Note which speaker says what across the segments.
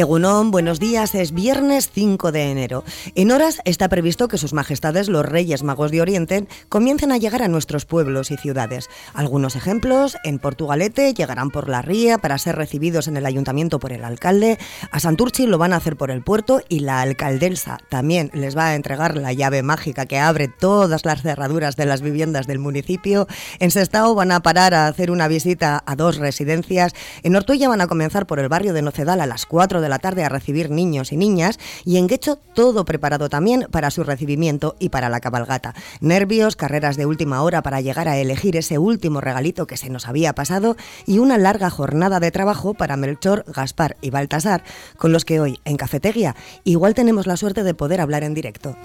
Speaker 1: Egunon, buenos días. Es viernes 5 de enero. En horas está previsto que sus majestades los Reyes Magos de Oriente comiencen a llegar a nuestros pueblos y ciudades. Algunos ejemplos, en Portugalete llegarán por la ría para ser recibidos en el ayuntamiento por el alcalde, a Santurchi lo van a hacer por el puerto y la alcaldesa también les va a entregar la llave mágica que abre todas las cerraduras de las viviendas del municipio. En Sestao van a parar a hacer una visita a dos residencias. En Ortuella van a comenzar por el barrio de Nocedal a las 4 de la tarde a recibir niños y niñas y en Guecho todo preparado también para su recibimiento y para la cabalgata. Nervios, carreras de última hora para llegar a elegir ese último regalito que se nos había pasado y una larga jornada de trabajo para Melchor, Gaspar y Baltasar, con los que hoy en Cafetería igual tenemos la suerte de poder hablar en directo.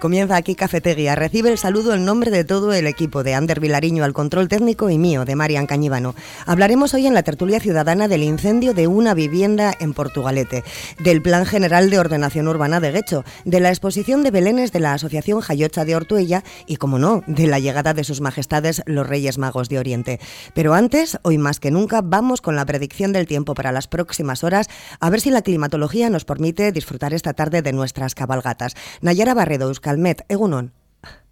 Speaker 1: Comienza aquí Cafetería. Recibe el saludo en nombre de todo el equipo de Ander Vilariño al control técnico y mío, de Marian Cañivano. Hablaremos hoy en la tertulia ciudadana del incendio de una vivienda en Portugalete, del Plan General de Ordenación Urbana de Guecho, de la exposición de Belénes de la Asociación Jayocha de Ortuella y, como no, de la llegada de sus majestades los Reyes Magos de Oriente. Pero antes, hoy más que nunca, vamos con la predicción del tiempo para las próximas horas, a ver si la climatología nos permite disfrutar esta tarde de nuestras cabalgatas. Nayara Barredo, Euskal Almet egunon.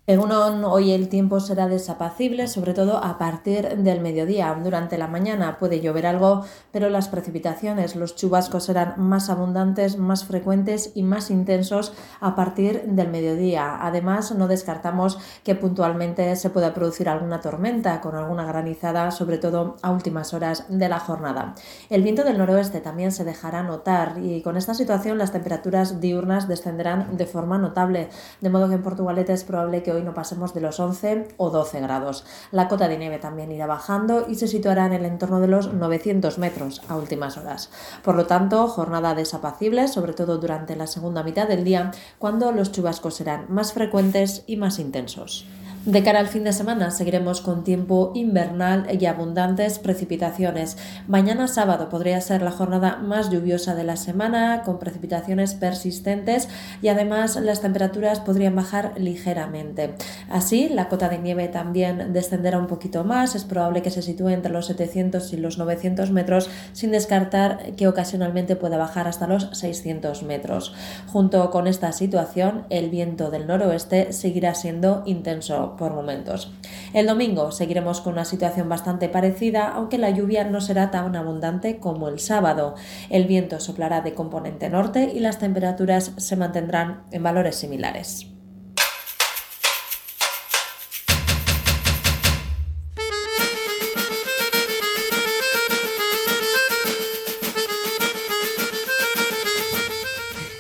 Speaker 2: En hoy el tiempo será desapacible, sobre todo a partir del mediodía. Durante la mañana puede llover algo, pero las precipitaciones, los chubascos serán más abundantes, más frecuentes y más intensos a partir del mediodía. Además, no descartamos que puntualmente se pueda producir alguna tormenta con alguna granizada, sobre todo a últimas horas de la jornada. El viento del noroeste también se dejará notar y con esta situación las temperaturas diurnas descenderán de forma notable, de modo que en Portugalete es probable que hoy no pasemos de los 11 o 12 grados. La cota de nieve también irá bajando y se situará en el entorno de los 900 metros a últimas horas. Por lo tanto, jornada desapacible, sobre todo durante la segunda mitad del día, cuando los chubascos serán más frecuentes y más intensos. De cara al fin de semana seguiremos con tiempo invernal y abundantes precipitaciones. Mañana sábado podría ser la jornada más lluviosa de la semana, con precipitaciones persistentes y además las temperaturas podrían bajar ligeramente. Así, la cota de nieve también descenderá un poquito más, es probable que se sitúe entre los 700 y los 900 metros, sin descartar que ocasionalmente pueda bajar hasta los 600 metros. Junto con esta situación, el viento del noroeste seguirá siendo intenso por momentos. El domingo seguiremos con una situación bastante parecida, aunque la lluvia no será tan abundante como el sábado. El viento soplará de componente norte y las temperaturas se mantendrán en valores similares.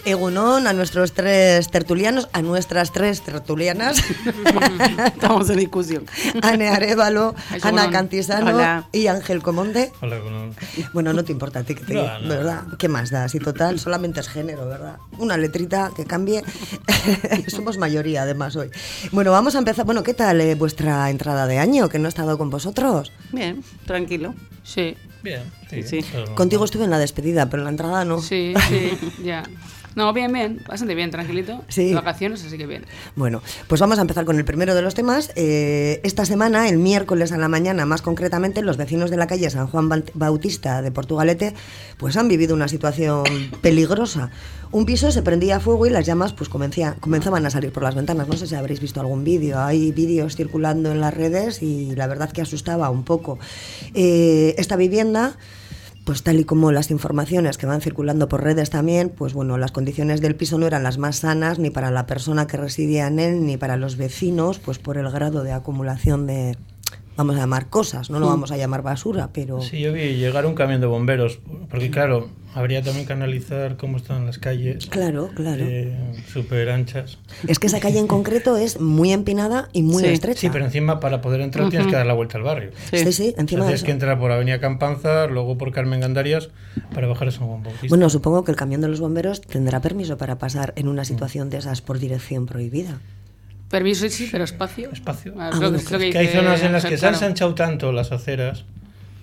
Speaker 1: Egunon, a nuestros tres tertulianos, a nuestras tres tertulianas.
Speaker 3: Estamos en discusión.
Speaker 1: Ane Arevalo, Ana Cantisano y Ángel Comonde.
Speaker 4: Hola, Egunon.
Speaker 1: Bueno, no te importa a ti que te ¿verdad? ¿Qué más da? Si total, solamente es género, ¿verdad? Una letrita que cambie. Somos mayoría, además, hoy. Bueno, vamos a empezar. Bueno, ¿qué tal eh, vuestra entrada de año? Que no he estado con vosotros.
Speaker 3: Bien, tranquilo. Sí.
Speaker 4: Bien, sí. sí.
Speaker 1: Contigo estuve en la despedida, pero en la entrada no.
Speaker 3: Sí, sí, ya. No, bien, bien, bastante bien, tranquilito. Sí. vacaciones, así que bien.
Speaker 1: Bueno, pues vamos a empezar con el primero de los temas. Eh, esta semana, el miércoles a la mañana, más concretamente, los vecinos de la calle San Juan Bautista de Portugalete, pues han vivido una situación peligrosa. Un piso se prendía a fuego y las llamas pues comenzaban a salir por las ventanas. No sé si habréis visto algún vídeo. Hay vídeos circulando en las redes y la verdad que asustaba un poco. Eh, esta vivienda pues tal y como las informaciones que van circulando por redes también, pues bueno, las condiciones del piso no eran las más sanas ni para la persona que residía en él ni para los vecinos, pues por el grado de acumulación de, vamos a llamar cosas, no lo mm. vamos a llamar basura, pero...
Speaker 4: Sí, yo vi llegar un camión de bomberos, porque claro, habría también que analizar cómo están las calles.
Speaker 1: Claro, claro.
Speaker 4: Eh, Súper anchas.
Speaker 1: Es que esa calle en concreto es muy empinada y muy estrecha.
Speaker 4: Sí, pero encima para poder entrar tienes que dar la vuelta al barrio.
Speaker 1: Sí, sí, encima
Speaker 4: Tienes que entrar por Avenida Campanza, luego por Carmen Gandarias, para bajar ese Juan
Speaker 1: Bueno, supongo que el camión de los bomberos tendrá permiso para pasar en una situación de esas por dirección prohibida.
Speaker 3: Permiso sí, pero espacio.
Speaker 4: Espacio. Ah, que, hay zonas en las que se han ensanchado tanto las aceras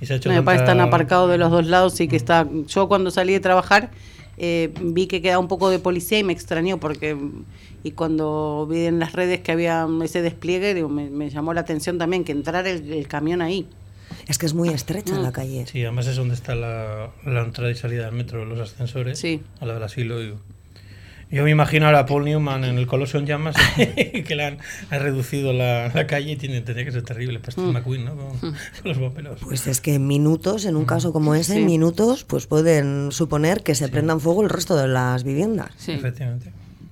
Speaker 4: y se ha hecho
Speaker 3: Me parece están aparcados de los dos lados y que está... Yo cuando salí de trabajar eh, vi que quedaba un poco de policía y me extrañó porque... Y cuando vi en las redes que había ese despliegue, digo, me, llamó la atención también que entrar el, el camión ahí.
Speaker 1: Es que es muy estrecha la calle.
Speaker 4: Sí, además es donde está la, la entrada y salida del metro, los ascensores,
Speaker 3: Sí.
Speaker 4: a la del asilo. y- yo me imagino ahora a Paul Newman en el Coloso en llamas, que le han, han reducido la, la calle y tiene, tendría que ser terrible para Steve McQueen, ¿no? Con, con los bomberos.
Speaker 1: Pues es que en minutos, en un caso como ese,
Speaker 3: Sí.
Speaker 1: minutos, pues pueden suponer que se prendan fuego el resto de las viviendas.
Speaker 5: Sí.
Speaker 4: Efectivamente.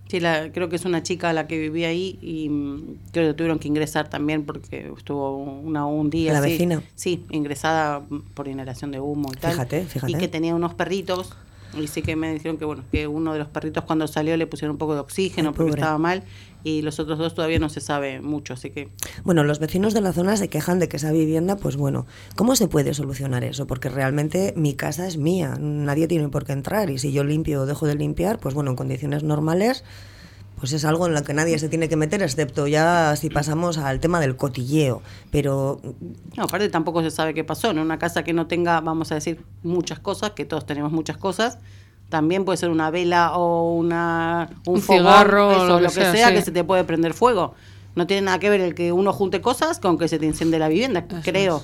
Speaker 3: Sí, la, creo que es una chica la que vivía ahí y mm, creo que tuvieron que ingresar también porque estuvo una, un día.
Speaker 1: ¿La
Speaker 3: así.
Speaker 1: vecina?
Speaker 3: Sí, ingresada mm, por inhalación de humo y tal.
Speaker 1: Fíjate, fíjate.
Speaker 3: Y que tenía unos perritos. Y sí que me dijeron que bueno que uno de los perritos cuando salió le pusieron un poco de oxígeno
Speaker 1: Ay,
Speaker 3: porque
Speaker 1: pobre.
Speaker 3: estaba mal y los otros dos todavía no se sabe mucho, así que
Speaker 1: Bueno, los vecinos de la zona se quejan de que esa vivienda, pues bueno, ¿cómo se puede solucionar eso? Porque realmente mi casa es mía, nadie tiene por qué entrar y si yo limpio o dejo de limpiar, pues bueno, en condiciones normales, pues es algo en lo que nadie se tiene que meter, excepto ya si pasamos al tema del cotilleo. Pero
Speaker 3: No, aparte tampoco se sabe qué pasó. En una casa que no tenga, vamos a decir, muchas cosas, que todos tenemos muchas cosas, también puede ser una vela o una, un,
Speaker 5: Un
Speaker 3: fogón,
Speaker 5: cigarro,
Speaker 3: eso,
Speaker 5: lo
Speaker 3: lo
Speaker 5: que sea,
Speaker 3: sea,
Speaker 5: sí.
Speaker 3: que se te puede prender fuego. No tiene nada que ver el que uno junte cosas con que se te enciende la vivienda, creo.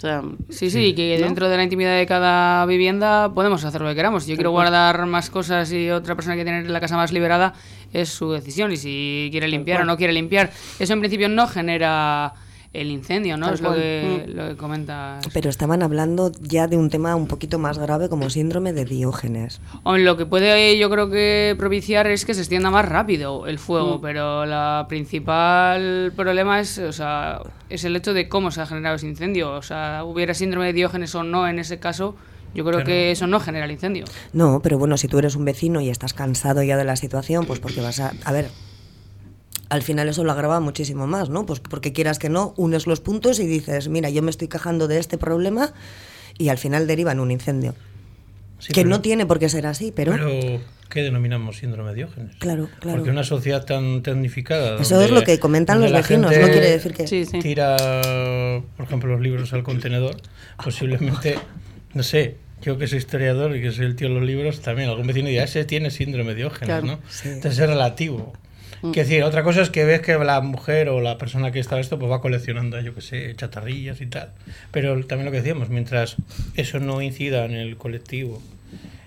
Speaker 3: O sea,
Speaker 5: Sí, sí, y que
Speaker 3: ¿no?
Speaker 5: dentro de la intimidad de cada vivienda podemos hacer lo que queramos. Si yo quiero guardar más cosas y otra persona quiere tener la casa más liberada, es su decisión. Y si quiere limpiar o no quiere limpiar, eso en principio no genera el incendio, ¿no?
Speaker 3: Tal
Speaker 5: es lo que,
Speaker 3: Mm.
Speaker 5: lo que comenta.
Speaker 1: pero estaban hablando ya de un tema un poquito más grave como síndrome de Diógenes.
Speaker 5: Lo que puede yo creo que propiciar es que se extienda más rápido el fuego,
Speaker 3: Mm.
Speaker 5: pero la principal problema es, o sea, es el hecho de cómo se ha generado ese incendio. O sea, hubiera síndrome de Diógenes o no en ese caso, yo creo que eso no genera el incendio.
Speaker 1: No, pero bueno, si tú eres un vecino y estás cansado ya de la situación, pues porque vas a... A ver, al final eso lo agrava muchísimo más, ¿no? Pues porque quieras que no, unes los puntos y dices, mira, yo me estoy quejando de este problema y al final deriva en un incendio.
Speaker 4: Sí,
Speaker 1: que
Speaker 4: pero-
Speaker 1: no tiene por qué ser así, pero...
Speaker 4: Pero, ¿qué denominamos síndrome de Diógenes?
Speaker 1: Claro, claro.
Speaker 4: Porque una sociedad tan tecnificada.
Speaker 1: Eso es lo que comentan los vecinos, no quiere decir que...
Speaker 3: sí, sí.
Speaker 4: Tira, por ejemplo, los libros al contenedor. Posiblemente, no sé, yo que soy historiador y que soy el tío de los libros, también algún vecino dirá, ese tiene síndrome de Diógenes,
Speaker 3: Claro.
Speaker 4: ¿no?
Speaker 1: Sí.
Speaker 4: Entonces es relativo.
Speaker 3: Mm.
Speaker 4: Quiero decir, otra cosa es que ves que la mujer o la persona que está esto pues va coleccionando, yo que sé, chatarrillas y tal. Pero también lo que decíamos, mientras eso no incida en el colectivo,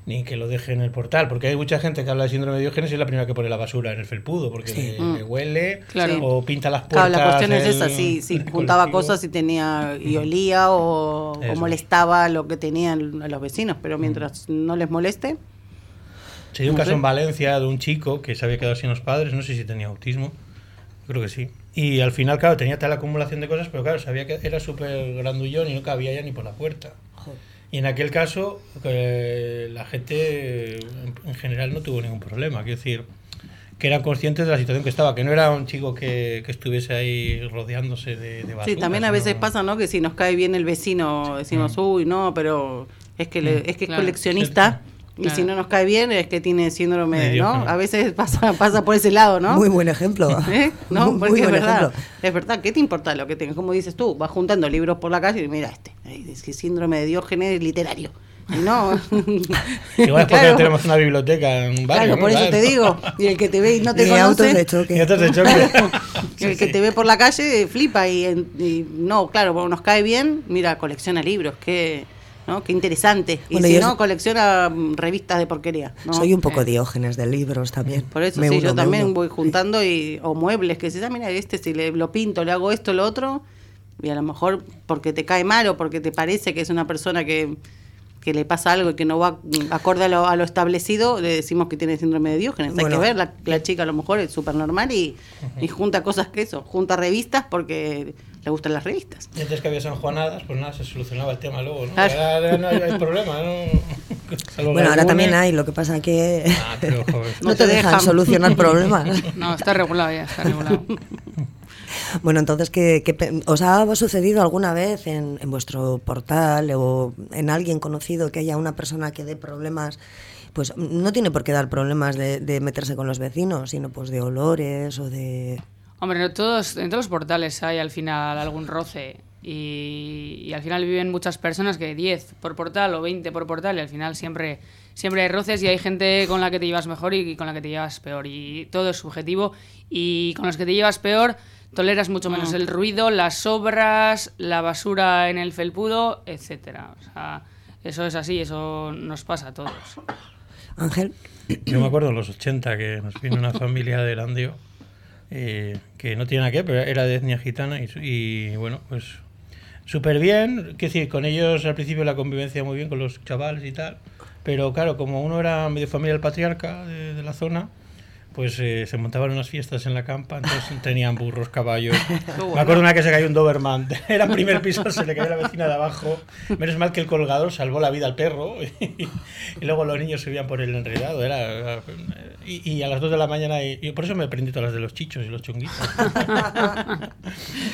Speaker 4: ni que lo deje en el portal, porque hay mucha gente que habla de síndrome de Diógenes y es la primera que pone la basura en el felpudo, porque le,
Speaker 3: Mm.
Speaker 4: le huele
Speaker 5: Claro.
Speaker 4: o pinta las puertas.
Speaker 3: Claro, la cuestión es esa, si, si juntaba
Speaker 4: colectivo.
Speaker 3: cosas y tenía y olía o, o molestaba lo que tenían a los vecinos, pero mientras no les moleste,
Speaker 4: Se dio un
Speaker 3: No
Speaker 4: caso
Speaker 3: sé.
Speaker 4: en Valencia de un chico que se había quedado sin los padres, no sé si tenía autismo, creo que sí. Y al final, claro, tenía tal acumulación de cosas, pero claro, sabía que era súper grandullón y no cabía ya ni por la puerta. Y en aquel caso, eh, la gente en, en general no tuvo ningún problema. Quiero decir, que eran conscientes de la situación que estaba, que no era un chico que, que estuviese ahí rodeándose de, de basura.
Speaker 3: sí, también a veces
Speaker 4: sino-
Speaker 3: pasa, ¿no? Que si nos cae bien el vecino, decimos, uy, no, pero es que, le- es que
Speaker 5: Claro.
Speaker 3: es coleccionista. Y
Speaker 5: Claro.
Speaker 3: si no nos cae bien es que tiene síndrome,
Speaker 4: De
Speaker 3: ¿no? A veces pasa, pasa por ese lado, ¿no?
Speaker 1: Muy buen ejemplo.
Speaker 3: ¿Eh? No,
Speaker 1: Muy
Speaker 3: porque es
Speaker 1: buen
Speaker 3: verdad.
Speaker 1: ejemplo.
Speaker 3: Es verdad, ¿qué te importa lo que tengas? Como dices tú, vas juntando libros por la calle y mira este, es que síndrome de Diógenes literario. Y no.
Speaker 4: Igual es porque
Speaker 3: Claro.
Speaker 4: no tenemos una biblioteca en un barrio.
Speaker 3: Claro,
Speaker 4: ¿no?
Speaker 3: por eso te digo. Y el que te ve y no te
Speaker 1: Ni
Speaker 3: conoce.
Speaker 1: autos de
Speaker 4: Y
Speaker 1: choque.
Speaker 4: entonces de choque.
Speaker 3: el que te ve por la calle flipa y, en- y no, claro, bueno, nos cae bien, mira, colecciona libros, qué, ¿no? qué interesante. Y
Speaker 1: Bueno,
Speaker 3: si no, colecciona revistas de porquería. ¿no?
Speaker 1: Soy un poco diógenes de libros también.
Speaker 3: Por eso
Speaker 1: Me
Speaker 3: sí,
Speaker 1: uno,
Speaker 3: yo también
Speaker 1: uno.
Speaker 3: voy juntando y, o muebles que dices, ah, mira, este si le, lo pinto, le hago esto, lo otro, y a lo mejor porque te cae mal o porque te parece que es una persona que, que le pasa algo y que no va acorde a lo, a lo establecido, le decimos que tiene síndrome de Diógenes. Hay que ver, la, la chica a lo mejor es súper normal y, y junta cosas que eso, junta revistas porque le gustan las revistas.
Speaker 4: Y antes que había San Juanadas, pues nada, se solucionaba el tema luego, ¿no?
Speaker 3: Claro.
Speaker 4: Ya no hay, hay problema, ¿no? Salvo
Speaker 1: Bueno, ahora también hay, lo que pasa que
Speaker 4: Ah, pero, joder.
Speaker 1: no,
Speaker 3: No
Speaker 1: te
Speaker 3: te
Speaker 1: dejan,
Speaker 3: dejan.
Speaker 1: solucionar problemas.
Speaker 5: No, está regulado ya, está regulado.
Speaker 1: Bueno, entonces, ¿qué, qué os ha sucedido alguna vez en, en vuestro portal o en alguien conocido que haya una persona que dé problemas? Pues no tiene por qué dar problemas de, de meterse con los vecinos, sino pues de olores o de...
Speaker 5: Hombre, no todos, en todos los portales hay al final algún roce y, y al final viven muchas personas que 10 por portal o 20 por portal y al final siempre, siempre hay roces y hay gente con la que te llevas mejor y con la que te llevas peor y todo es subjetivo y con los que te llevas peor toleras mucho menos el ruido, las obras, la basura en el felpudo, etcétera. O sea, eso es así, eso nos pasa a todos.
Speaker 1: Ángel.
Speaker 4: Yo me acuerdo en los 80 que nos vino una familia de Landio eh, que no tiene nada que ver, pero era de etnia gitana y, y bueno, pues súper bien. Que decir, con ellos al principio la convivencia muy bien, con los chavales y tal. Pero claro, como uno era medio familia del patriarca de, de la zona, pues eh, se montaban unas fiestas en la campa, entonces tenían burros, caballos. Me acuerdo una que se cayó un Doberman, era el primer piso, se le cayó la vecina de abajo. Menos mal que el colgador salvó la vida al perro y, y luego los niños subían por el enredado. Era, y, y a las 2 de la mañana, y, y por eso me aprendí todas las de los chichos y los chunguitos.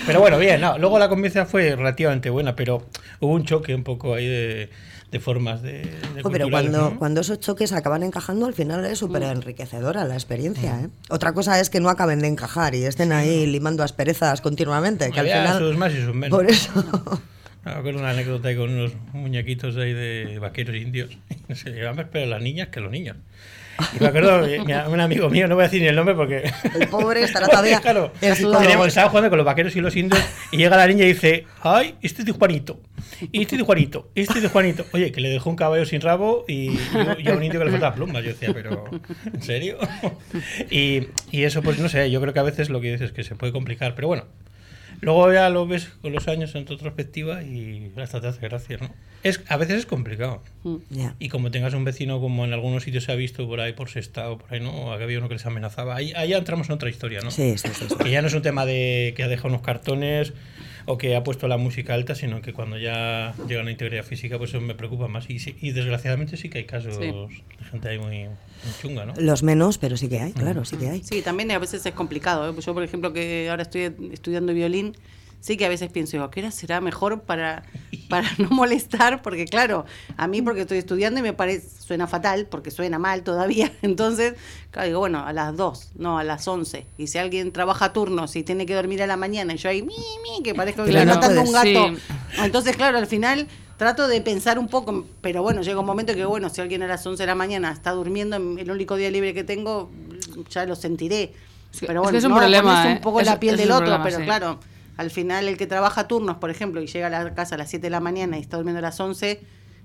Speaker 4: Pero bueno, bien, no, luego la convivencia fue relativamente buena, pero hubo un choque un poco ahí de, de formas de... de
Speaker 1: Jo, pero cuando,
Speaker 4: ¿no?
Speaker 1: cuando esos choques acaban encajando, al final es súper enriquecedora la experiencia. ¿Eh? Otra cosa es que no acaben de encajar y estén ahí limando asperezas continuamente. Que al final.
Speaker 4: sus más y sus menos.
Speaker 1: Por eso.
Speaker 4: Me acuerdo una anécdota con unos muñequitos ahí de vaqueros indios. No sé, llevaban más pero las niñas que los niños. Y me acuerdo, mi- un amigo mío, no voy a decir ni el nombre porque.
Speaker 1: El pobre estará todavía
Speaker 4: claro, teníamos- estaba jugando con los vaqueros y los indios y llega la niña y dice: ¡Ay, este es de Juanito! Y este es de Juanito, este es de Juanito. Oye, que le dejó un caballo sin rabo y yo, yo a un indio que le faltaba plumas. Yo decía, pero ¿en serio? Y, y eso, pues no sé, yo creo que a veces lo que dices es que se puede complicar, pero bueno. Luego ya lo ves con los años en tu perspectiva y hasta te hace gracia, ¿no? Es, a veces es complicado.
Speaker 1: Ya.
Speaker 4: Y como tengas un vecino, como en algunos sitios se ha visto por ahí, por Sestao, por ahí, ¿no? Había uno que les amenazaba. Ahí, ahí entramos en otra historia, ¿no?
Speaker 1: Sí, sí, sí. sí.
Speaker 4: Que ya no es un tema de que ha dejado unos cartones o que ha puesto la música alta, sino que cuando ya llega la integridad física, pues eso me preocupa más. Y, sí- y desgraciadamente sí que hay casos
Speaker 3: Sí.
Speaker 4: de gente ahí muy, muy chunga, ¿no?
Speaker 1: Los menos, pero sí que hay, claro, sí que hay.
Speaker 3: Sí, también a veces es complicado. ¿eh? Yo, por ejemplo, que ahora estoy estudiando violín, sí que a veces pienso, digo, ¿a qué hora será mejor para, para no molestar? Porque claro, a mí porque estoy estudiando y me parece, suena fatal, porque suena mal todavía. Entonces, claro, digo, bueno, a las 2, no, a las 11. Y si alguien trabaja turnos y tiene que dormir a la mañana y yo ahí, mi, mi, que parezco que
Speaker 1: Claro,
Speaker 3: matando un gato.
Speaker 5: sí.
Speaker 3: Entonces, claro, al final trato de pensar un poco, pero bueno, llega un momento que, bueno, si alguien a las 11 de la mañana está durmiendo, el único día libre que tengo, ya lo sentiré.
Speaker 5: Es
Speaker 3: pero
Speaker 5: es
Speaker 3: bueno,
Speaker 5: que es un
Speaker 3: no,
Speaker 5: problema, ¿eh?
Speaker 3: un poco
Speaker 5: Es-
Speaker 3: la piel
Speaker 5: es
Speaker 3: del otro,
Speaker 5: problema,
Speaker 3: pero
Speaker 5: sí.
Speaker 3: claro, al final el que trabaja turnos, por ejemplo, y llega a la casa a las 7 de la mañana y está durmiendo a las 11,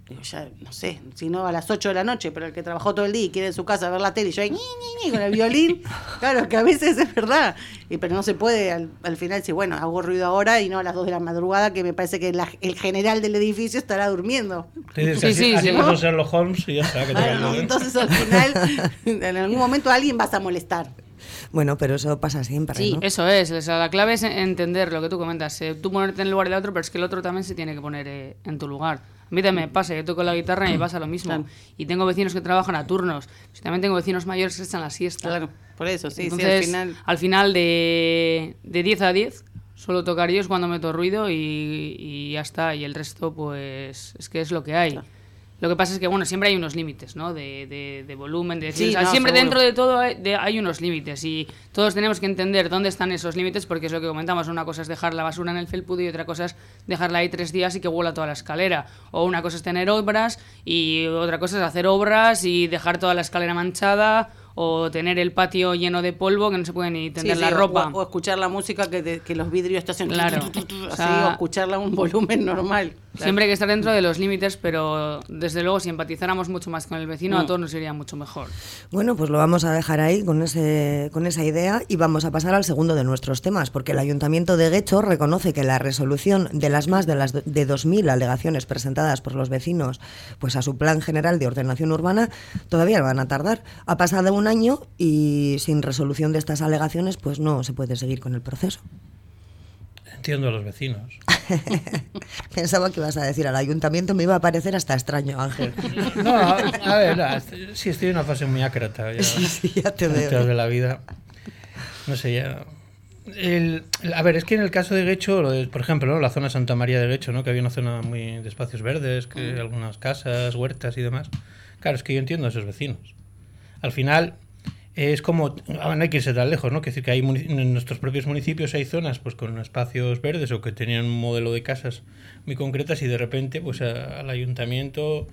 Speaker 3: digo, ya, no sé, si no a las 8 de la noche, pero el que trabajó todo el día y quiere en su casa ver la tele y yo ahí, ñi, ñi, ñi, con el violín, claro, que a veces es verdad, y, pero no se puede al, al final decir, bueno, hago ruido ahora y no a las 2 de la madrugada, que me parece que la- el general del edificio estará durmiendo.
Speaker 5: Sí,
Speaker 4: así,
Speaker 5: sí,
Speaker 4: así
Speaker 5: sí.
Speaker 4: pasó Sherlock Holmes y ya está, que
Speaker 3: entonces al final, en algún momento a alguien vas a molestar.
Speaker 1: Bueno, pero eso pasa siempre,
Speaker 3: Sí,
Speaker 1: ¿no?
Speaker 5: Eso es, o sea, la clave es entender lo que tú comentas. eh, tú ponerte en el lugar del otro, pero es que el otro también se tiene que poner eh, en tu lugar. A mí también me pasa, yo toco la guitarra y me pasa lo mismo.
Speaker 3: Claro.
Speaker 5: Y tengo vecinos que trabajan a turnos. Yo también tengo vecinos mayores que están la siesta.
Speaker 3: Claro, por eso, sí,
Speaker 5: Entonces,
Speaker 3: sí, al final.
Speaker 5: al final de, de 10 a 10, suelo tocar yo es cuando meto ruido y, y ya está. Y el resto, pues, es que es lo que hay. Lo que pasa es que, bueno, siempre hay unos límites, ¿no? De, de- de volumen, de...
Speaker 3: Sí,
Speaker 5: o sea,
Speaker 3: no,
Speaker 5: siempre
Speaker 3: seguro.
Speaker 5: dentro de todo hay, de- hay unos límites y todos tenemos que entender dónde están esos límites porque es lo que comentamos. Una cosa es dejar la basura en el felpudo y otra cosa es dejarla ahí tres días y que huela toda la escalera. O una cosa es tener obras y otra cosa es hacer obras y dejar toda la escalera manchada o tener el patio lleno de polvo que no se puede ni tender
Speaker 3: Sí,
Speaker 5: la
Speaker 3: sí,
Speaker 5: ropa.
Speaker 3: O, o escuchar la música que, te- que los vidrios te hacen
Speaker 5: Claro.
Speaker 3: tu, tu, tu, tu,
Speaker 5: O
Speaker 3: así,
Speaker 5: sea,
Speaker 3: o escucharla a un volumen normal.
Speaker 5: Siempre hay que estar dentro de los límites, pero desde luego si empatizáramos mucho más con el vecino,
Speaker 3: Mm.
Speaker 5: a todos nos iría mucho mejor.
Speaker 1: Bueno, pues lo vamos a dejar ahí con, ese, con esa idea y vamos a pasar al segundo de nuestros temas, porque el Ayuntamiento de Guecho reconoce que la resolución de las más de las de 2.000 alegaciones presentadas por los vecinos pues a su plan general de ordenación urbana todavía van a tardar. Ha pasado un año y sin resolución de estas alegaciones pues no se puede seguir con el proceso.
Speaker 4: Entiendo a los vecinos.
Speaker 1: Pensaba que ibas a decir al Ayuntamiento, me iba a parecer hasta extraño, Ángel.
Speaker 4: No, a, ver, no, sí estoy en una fase muy ácrata ya,
Speaker 1: Sí, sí, ya te veo.
Speaker 4: de la vida. No sé, ya... El- a ver, es que en el caso de Guecho, por ejemplo, ¿no? la zona Santa María de Guecho, ¿no? que había una zona muy de espacios verdes, que algunas casas, huertas y demás. Claro, es que yo entiendo a esos vecinos. Al final, es como, ah, no hay que irse tan lejos, ¿no? Que decir que hay en nuestros propios municipios hay zonas pues con espacios verdes o que tenían un modelo de casas muy concretas y de repente pues al ayuntamiento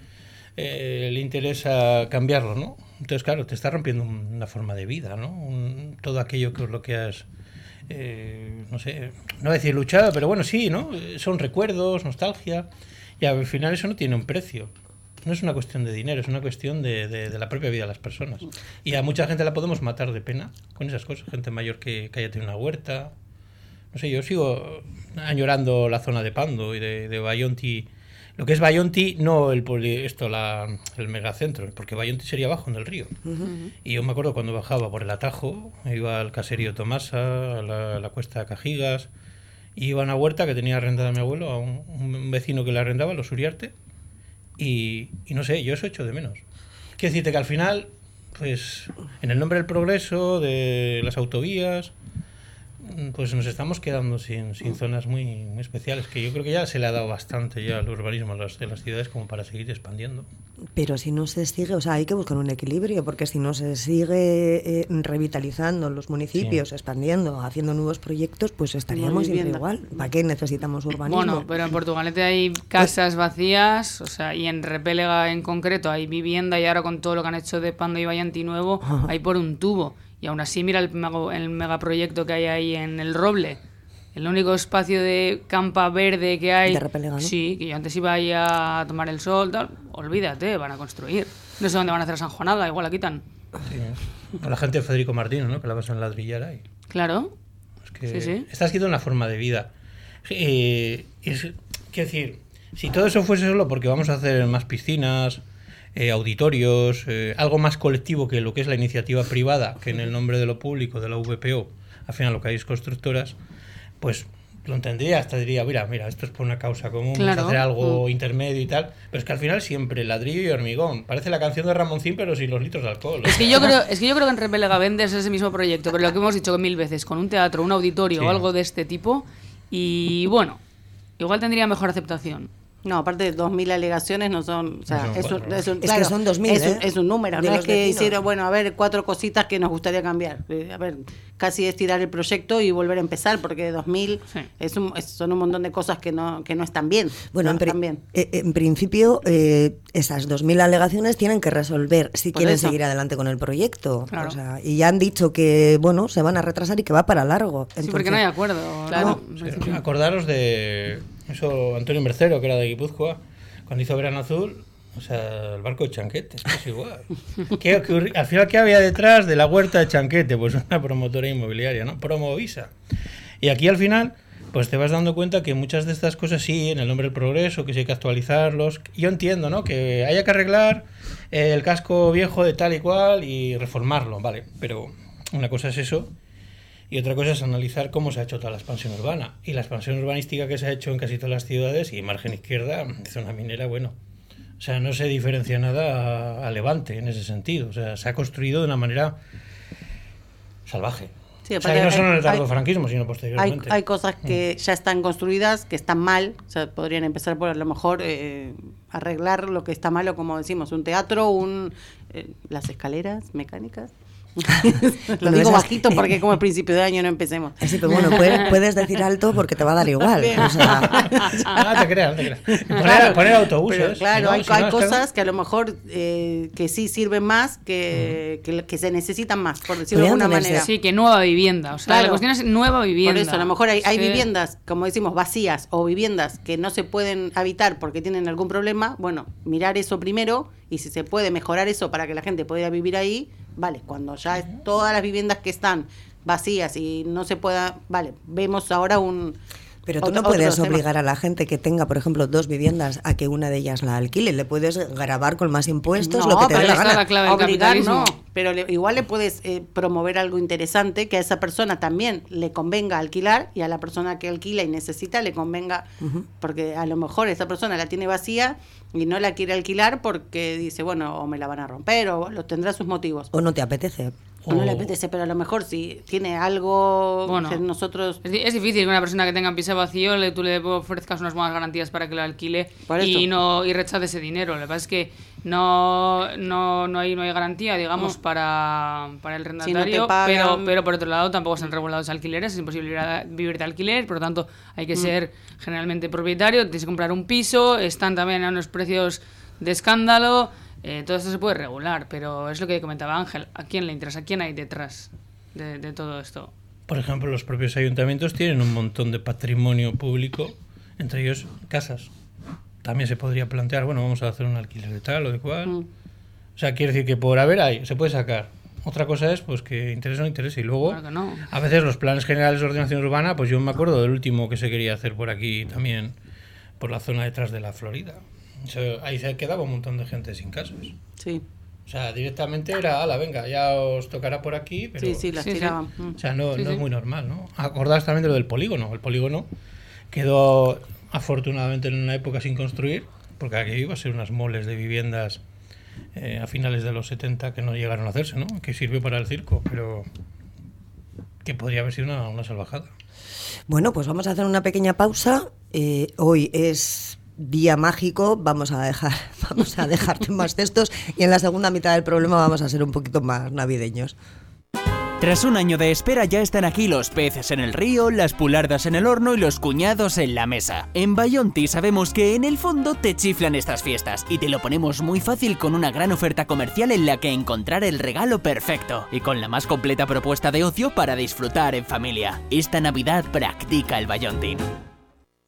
Speaker 4: eh, le interesa cambiarlo, ¿no? Entonces, claro, te está rompiendo un- una forma de vida, ¿no? Un- todo aquello que es lo que has eh, no sé, no voy a decir luchada, pero bueno, sí, ¿no? Eh, Son recuerdos, nostalgia, y al final eso no tiene un precio. No es una cuestión de dinero, es una cuestión de, de- de la propia vida de las personas. Y a mucha gente la podemos matar de pena con esas cosas. Gente mayor que, que haya tenido una huerta. No sé, yo sigo añorando la zona de Pando y de, de Bayonti. Lo que es Bayonti, no el poli- esto, la, el megacentro, porque Bayonti sería abajo en el río. Y yo me acuerdo cuando bajaba por el atajo, iba al caserío Tomasa, a la, a la cuesta de Cajigas, y iba a una huerta que tenía arrendada mi abuelo, a un, un vecino que la arrendaba, los Uriarte, y, y no sé, yo eso echo de menos. Quiero decirte que al final, pues, en el nombre del progreso, de las autovías, pues nos estamos quedando sin, sin zonas muy, muy especiales, que yo creo que ya se le ha dado bastante ya al urbanismo de las, de las ciudades como para seguir expandiendo.
Speaker 1: Pero si no se sigue, o sea, hay que buscar un equilibrio, porque si no se sigue eh, revitalizando los municipios,
Speaker 4: Sí.
Speaker 1: expandiendo, haciendo nuevos proyectos, pues estaríamos siempre igual. ¿Para qué necesitamos urbanismo?
Speaker 5: Bueno, pero en Portugalete hay casas vacías, o sea, y en Repélega en concreto hay vivienda y ahora con todo lo que han hecho de Pando y Vallanti nuevo, hay por un tubo. Y aún así mira el, mega- el megaproyecto que hay ahí en el Roble. El único espacio de campa verde que hay.
Speaker 1: De Repélega, ¿no?
Speaker 5: Sí, que yo antes iba ahí a tomar el sol, tal. Olvídate, van a construir. No sé dónde van a hacer San Juanada, igual la quitan.
Speaker 4: Sí. O la gente de Federico Martino, ¿no? que la vas en ladrillar ahí.
Speaker 5: Claro.
Speaker 4: Es que
Speaker 5: Sí, sí.
Speaker 4: está escrito una forma de vida. Eh, es, quiero decir, si todo eso fuese solo porque vamos a hacer más piscinas, eh, auditorios, eh, algo más colectivo que lo que es la iniciativa privada, que en el nombre de lo público, de la VPO, al final lo que hay es constructoras, pues lo entendería, hasta diría, mira, mira, esto es por una causa común, vamos
Speaker 5: Claro.
Speaker 4: a hacer algo
Speaker 5: Mm.
Speaker 4: intermedio y tal, pero es que al final siempre ladrillo y hormigón. Parece la canción de Ramoncín, pero sin los litros de alcohol.
Speaker 5: Es que yo creo, es que yo creo que en Repélega vendes ese mismo proyecto, pero lo que hemos dicho mil veces, con un teatro, un auditorio
Speaker 4: Sí.
Speaker 5: o algo de este tipo, y bueno, igual tendría mejor aceptación.
Speaker 3: No, aparte de 2.000 alegaciones no son, o sea,
Speaker 4: No son
Speaker 3: es, un, es, un-
Speaker 1: que
Speaker 3: claro,
Speaker 1: son 2.000,
Speaker 3: es, un,
Speaker 1: ¿eh?
Speaker 3: es un número,
Speaker 1: De
Speaker 3: no es que
Speaker 1: vecinos.
Speaker 3: hicieron, bueno, a ver, cuatro cositas que nos gustaría cambiar. Eh, A ver, casi es tirar el proyecto y volver a empezar, porque 2.000
Speaker 5: Sí.
Speaker 3: es un, es- son un montón de cosas que no, que no están bien.
Speaker 1: Bueno,
Speaker 3: no
Speaker 1: en, pri-
Speaker 3: están bien.
Speaker 1: eh, en principio, eh, esas 2.000 alegaciones tienen que resolver si
Speaker 3: Por
Speaker 1: quieren
Speaker 3: eso.
Speaker 1: seguir adelante con el proyecto.
Speaker 5: Claro.
Speaker 1: O sea, y ya han dicho que, bueno, se van a retrasar y que va para largo.
Speaker 5: Sí, porque no hay acuerdo.
Speaker 3: Claro.
Speaker 5: ¿no?
Speaker 4: Sí, Acordaros de Antonio Mercero, que era de Guipúzcoa, cuando hizo Verano Azul, o sea, el barco de Chanquete, es igual. ¿Qué ocurri- al final, ¿qué había detrás de la huerta de Chanquete? Pues una promotora inmobiliaria, ¿no? Promovisa. Y aquí al final, pues te vas dando cuenta que muchas de estas cosas sí, en el nombre del progreso, que sí hay que actualizarlos. Yo entiendo, ¿no? Que haya que arreglar eh, el casco viejo de tal y cual y reformarlo, ¿vale? Pero una cosa es eso y otra cosa es analizar cómo se ha hecho toda la expansión urbana. Y la expansión urbanística que se ha hecho en casi todas las ciudades y margen izquierda, zona minera, bueno. O sea, no se diferencia nada a, a Levante en ese sentido. O sea, se ha construido de una manera salvaje.
Speaker 3: Sí,
Speaker 4: o sea, que no solo en el
Speaker 3: hay-
Speaker 4: tardofranquismo, sino
Speaker 3: Hay,
Speaker 4: posteriormente.
Speaker 3: hay cosas que ya están construidas, que están mal, o sea, podrían empezar por a lo mejor eh, arreglar lo que está malo, como decimos, un teatro, un eh, las escaleras mecánicas. lo digo bajito porque como el principio de año no empecemos.
Speaker 1: Sí, pero bueno, puedes, puedes decir alto porque te va a dar igual. O sea,
Speaker 4: Ah, te creas, no te creas. Poner,
Speaker 3: Claro,
Speaker 4: poner autobuses.
Speaker 3: pero claro,
Speaker 4: ¿no?
Speaker 3: hay,
Speaker 4: Si no,
Speaker 3: cosas que a lo mejor eh, que sí sirven más, que, que, que se necesitan más, por decirlo de alguna manera.
Speaker 5: Sí, que nueva vivienda. O sea,
Speaker 3: Claro.
Speaker 5: la cuestión es nueva vivienda.
Speaker 3: Por eso, a lo mejor hay, hay
Speaker 5: Sí.
Speaker 3: viviendas, como decimos, vacías o viviendas que no se pueden habitar porque tienen algún problema. Bueno, mirar eso primero y si se puede mejorar eso para que la gente pueda vivir ahí, vale. Cuando ya es todas las viviendas que están vacías y no se pueda, vale, vemos ahora un.
Speaker 1: Pero tú
Speaker 3: otro-
Speaker 1: no puedes obligar a la gente que tenga, por ejemplo, dos viviendas a que una de ellas la alquile. Le puedes grabar con más impuestos lo que te dé la gana.
Speaker 5: clave
Speaker 3: Obligar no, pero le- igual le puedes eh, promover algo interesante que a esa persona también le convenga alquilar y a la persona que alquila y necesita le convenga, porque a lo mejor esa persona la tiene vacía y no la quiere alquilar porque dice, bueno, o me la van a romper o lo tendrá sus motivos.
Speaker 1: O no te apetece.
Speaker 3: O no le apetece, pero a lo mejor si tiene algo
Speaker 5: Bueno.
Speaker 3: que nosotros...
Speaker 5: Es, di- es difícil que una persona que tenga un piso vacío le, tú le ofrezcas unas buenas garantías para que lo alquile y no y rechace ese dinero. Lo que pasa es que no, no, no, hay, no hay garantía, digamos, para, para el
Speaker 3: Si no te
Speaker 5: arrendatario,
Speaker 3: pagan-
Speaker 5: pero, pero por otro lado tampoco están regulados alquileres, es imposible a- vivir de alquiler, por lo tanto hay
Speaker 3: Mm.
Speaker 5: que ser generalmente propietario, tienes que comprar un piso, están también a unos precios de escándalo, eh, todo esto se puede regular, pero es lo que comentaba Ángel, ¿a quién le interesa? ¿A quién hay detrás de, de todo esto?
Speaker 4: por ejemplo, los propios ayuntamientos tienen un montón de patrimonio público, entre ellos casas. También se podría plantear, bueno, vamos a hacer un alquiler de tal o de cual.
Speaker 3: Mm.
Speaker 4: O sea, quiere decir que por haber hay, se puede sacar. Otra cosa es pues que interese o no interese. Y luego,
Speaker 5: Claro que no.
Speaker 4: a veces los planes generales de ordenación urbana, pues yo me acuerdo del último que se quería hacer por aquí también, por la zona detrás de la Florida. Eso, ahí se quedaba un montón de gente sin casas.
Speaker 3: Sí,
Speaker 4: O sea, directamente era, ala, venga, ya os tocará por aquí, pero...
Speaker 3: sí, sí, las
Speaker 5: Sí,
Speaker 3: tiraban. Mm.
Speaker 4: O sea, no,
Speaker 5: Sí,
Speaker 4: no
Speaker 5: sí.
Speaker 4: es muy normal, ¿no? Acordaos también de lo del polígono. El polígono quedó afortunadamente en una época sin construir, porque aquí iba a ser unas moles de viviendas eh, a finales de los 70 que no llegaron a hacerse, ¿no? Que sirvió para el circo, pero que podría haber sido una, una salvajada.
Speaker 1: Bueno, pues vamos a hacer una pequeña pausa. Eh, hoy es día mágico, vamos a dejar, vamos a dejar temas de estos y en la segunda mitad del problema vamos a ser un poquito más navideños.
Speaker 6: Tras un año de espera ya están aquí los peces en el río, las pulardas en el horno y los cuñados en la mesa. En Bayonti sabemos que en el fondo te chiflan estas fiestas y te lo ponemos muy fácil con una gran oferta comercial en la que encontrar el regalo perfecto y con la más completa propuesta de ocio para disfrutar en familia. Esta Navidad practica el Bayontin.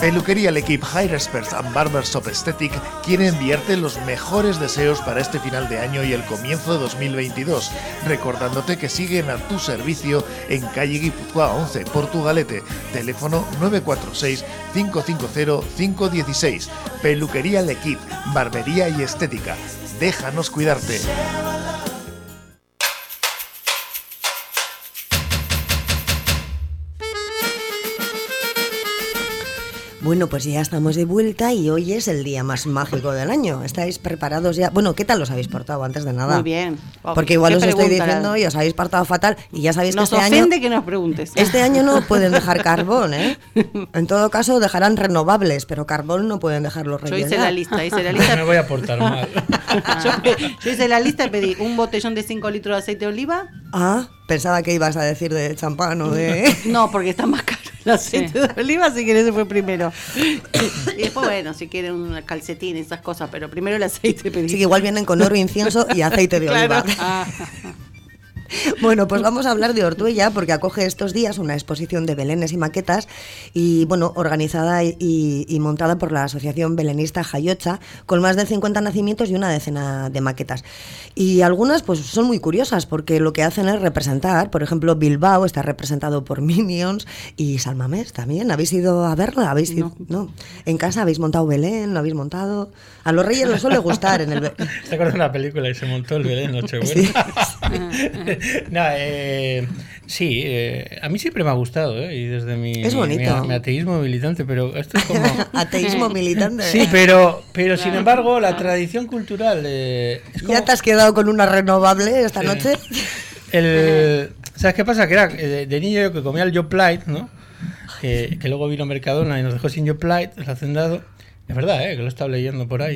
Speaker 7: Peluquería L'Equipe Hair Experts and Barbers of Aesthetic quiere enviarte los mejores deseos para este final de año y el comienzo de 2022, recordándote que siguen a tu servicio en calle Guipúzcoa 11, Portugalete, teléfono 946-550-516. Peluquería L'Equipe, barbería y estética. Déjanos cuidarte.
Speaker 1: Bueno, pues ya estamos de vuelta y hoy es el día más mágico del año. ¿Estáis preparados ya? Bueno, ¿qué tal os habéis portado antes de nada?
Speaker 3: Muy bien. Oh,
Speaker 1: Porque igual os estoy diciendo y os habéis portado fatal y ya sabéis
Speaker 3: Nos
Speaker 1: que este año...
Speaker 3: ofende que nos preguntes.
Speaker 1: Este año no pueden dejar carbón, ¿eh? En todo caso dejarán renovables, pero carbón no pueden dejar los
Speaker 3: Yo hice la lista, hice la
Speaker 4: Me
Speaker 3: lista.
Speaker 4: voy a portar mal.
Speaker 3: yo, yo hice la lista y pedí un botellón de 5 litros de aceite de oliva.
Speaker 1: Ah, pensaba que ibas a decir de champán o de...
Speaker 3: No, porque está más caro el aceite
Speaker 5: Sí.
Speaker 3: de oliva, así que ese fue primero. Y después, bueno, si quieren un calcetín y esas cosas, pero primero el aceite pedí.
Speaker 1: Así que igual vienen con oro, incienso y aceite de
Speaker 3: Claro.
Speaker 1: oliva.
Speaker 5: Ah,
Speaker 1: Bueno, pues vamos a hablar de Ortuella porque acoge estos días una exposición de belenes y maquetas y bueno, organizada y, y montada por la Asociación Belenista Jayocha con más de 50 nacimientos y una decena de maquetas. Y algunas pues son muy curiosas porque lo que hacen es representar, por ejemplo, Bilbao está representado por Minions y Salmamés también. ¿Habéis ido a verla? ¿Habéis ido? No. ¿En casa habéis montado Belén? ¿Lo habéis montado? A los reyes les suele gustar en el... Be-
Speaker 4: ¿Te acuerdas de una película y se montó el Belén Nochebuena? no, eh, sí, eh, a mí siempre me ha gustado, ¿eh? Y desde mi,
Speaker 1: Es bonito.
Speaker 4: mi- mi ateísmo militante, pero esto es como...
Speaker 1: Ateísmo militante.
Speaker 4: Sí, pero, pero sin embargo, la tradición cultural... eh, es como-
Speaker 1: ¿Ya te has quedado con una renovable esta
Speaker 4: Sí.
Speaker 1: noche?
Speaker 4: El, ¿Sabes qué pasa? Que era eh, de, de niño yo que comía el Joplite, ¿no? Que, que luego vino Mercadona y nos dejó sin Joplite, el hacendado. Es verdad, ¿eh? Que lo he estado leyendo por ahí.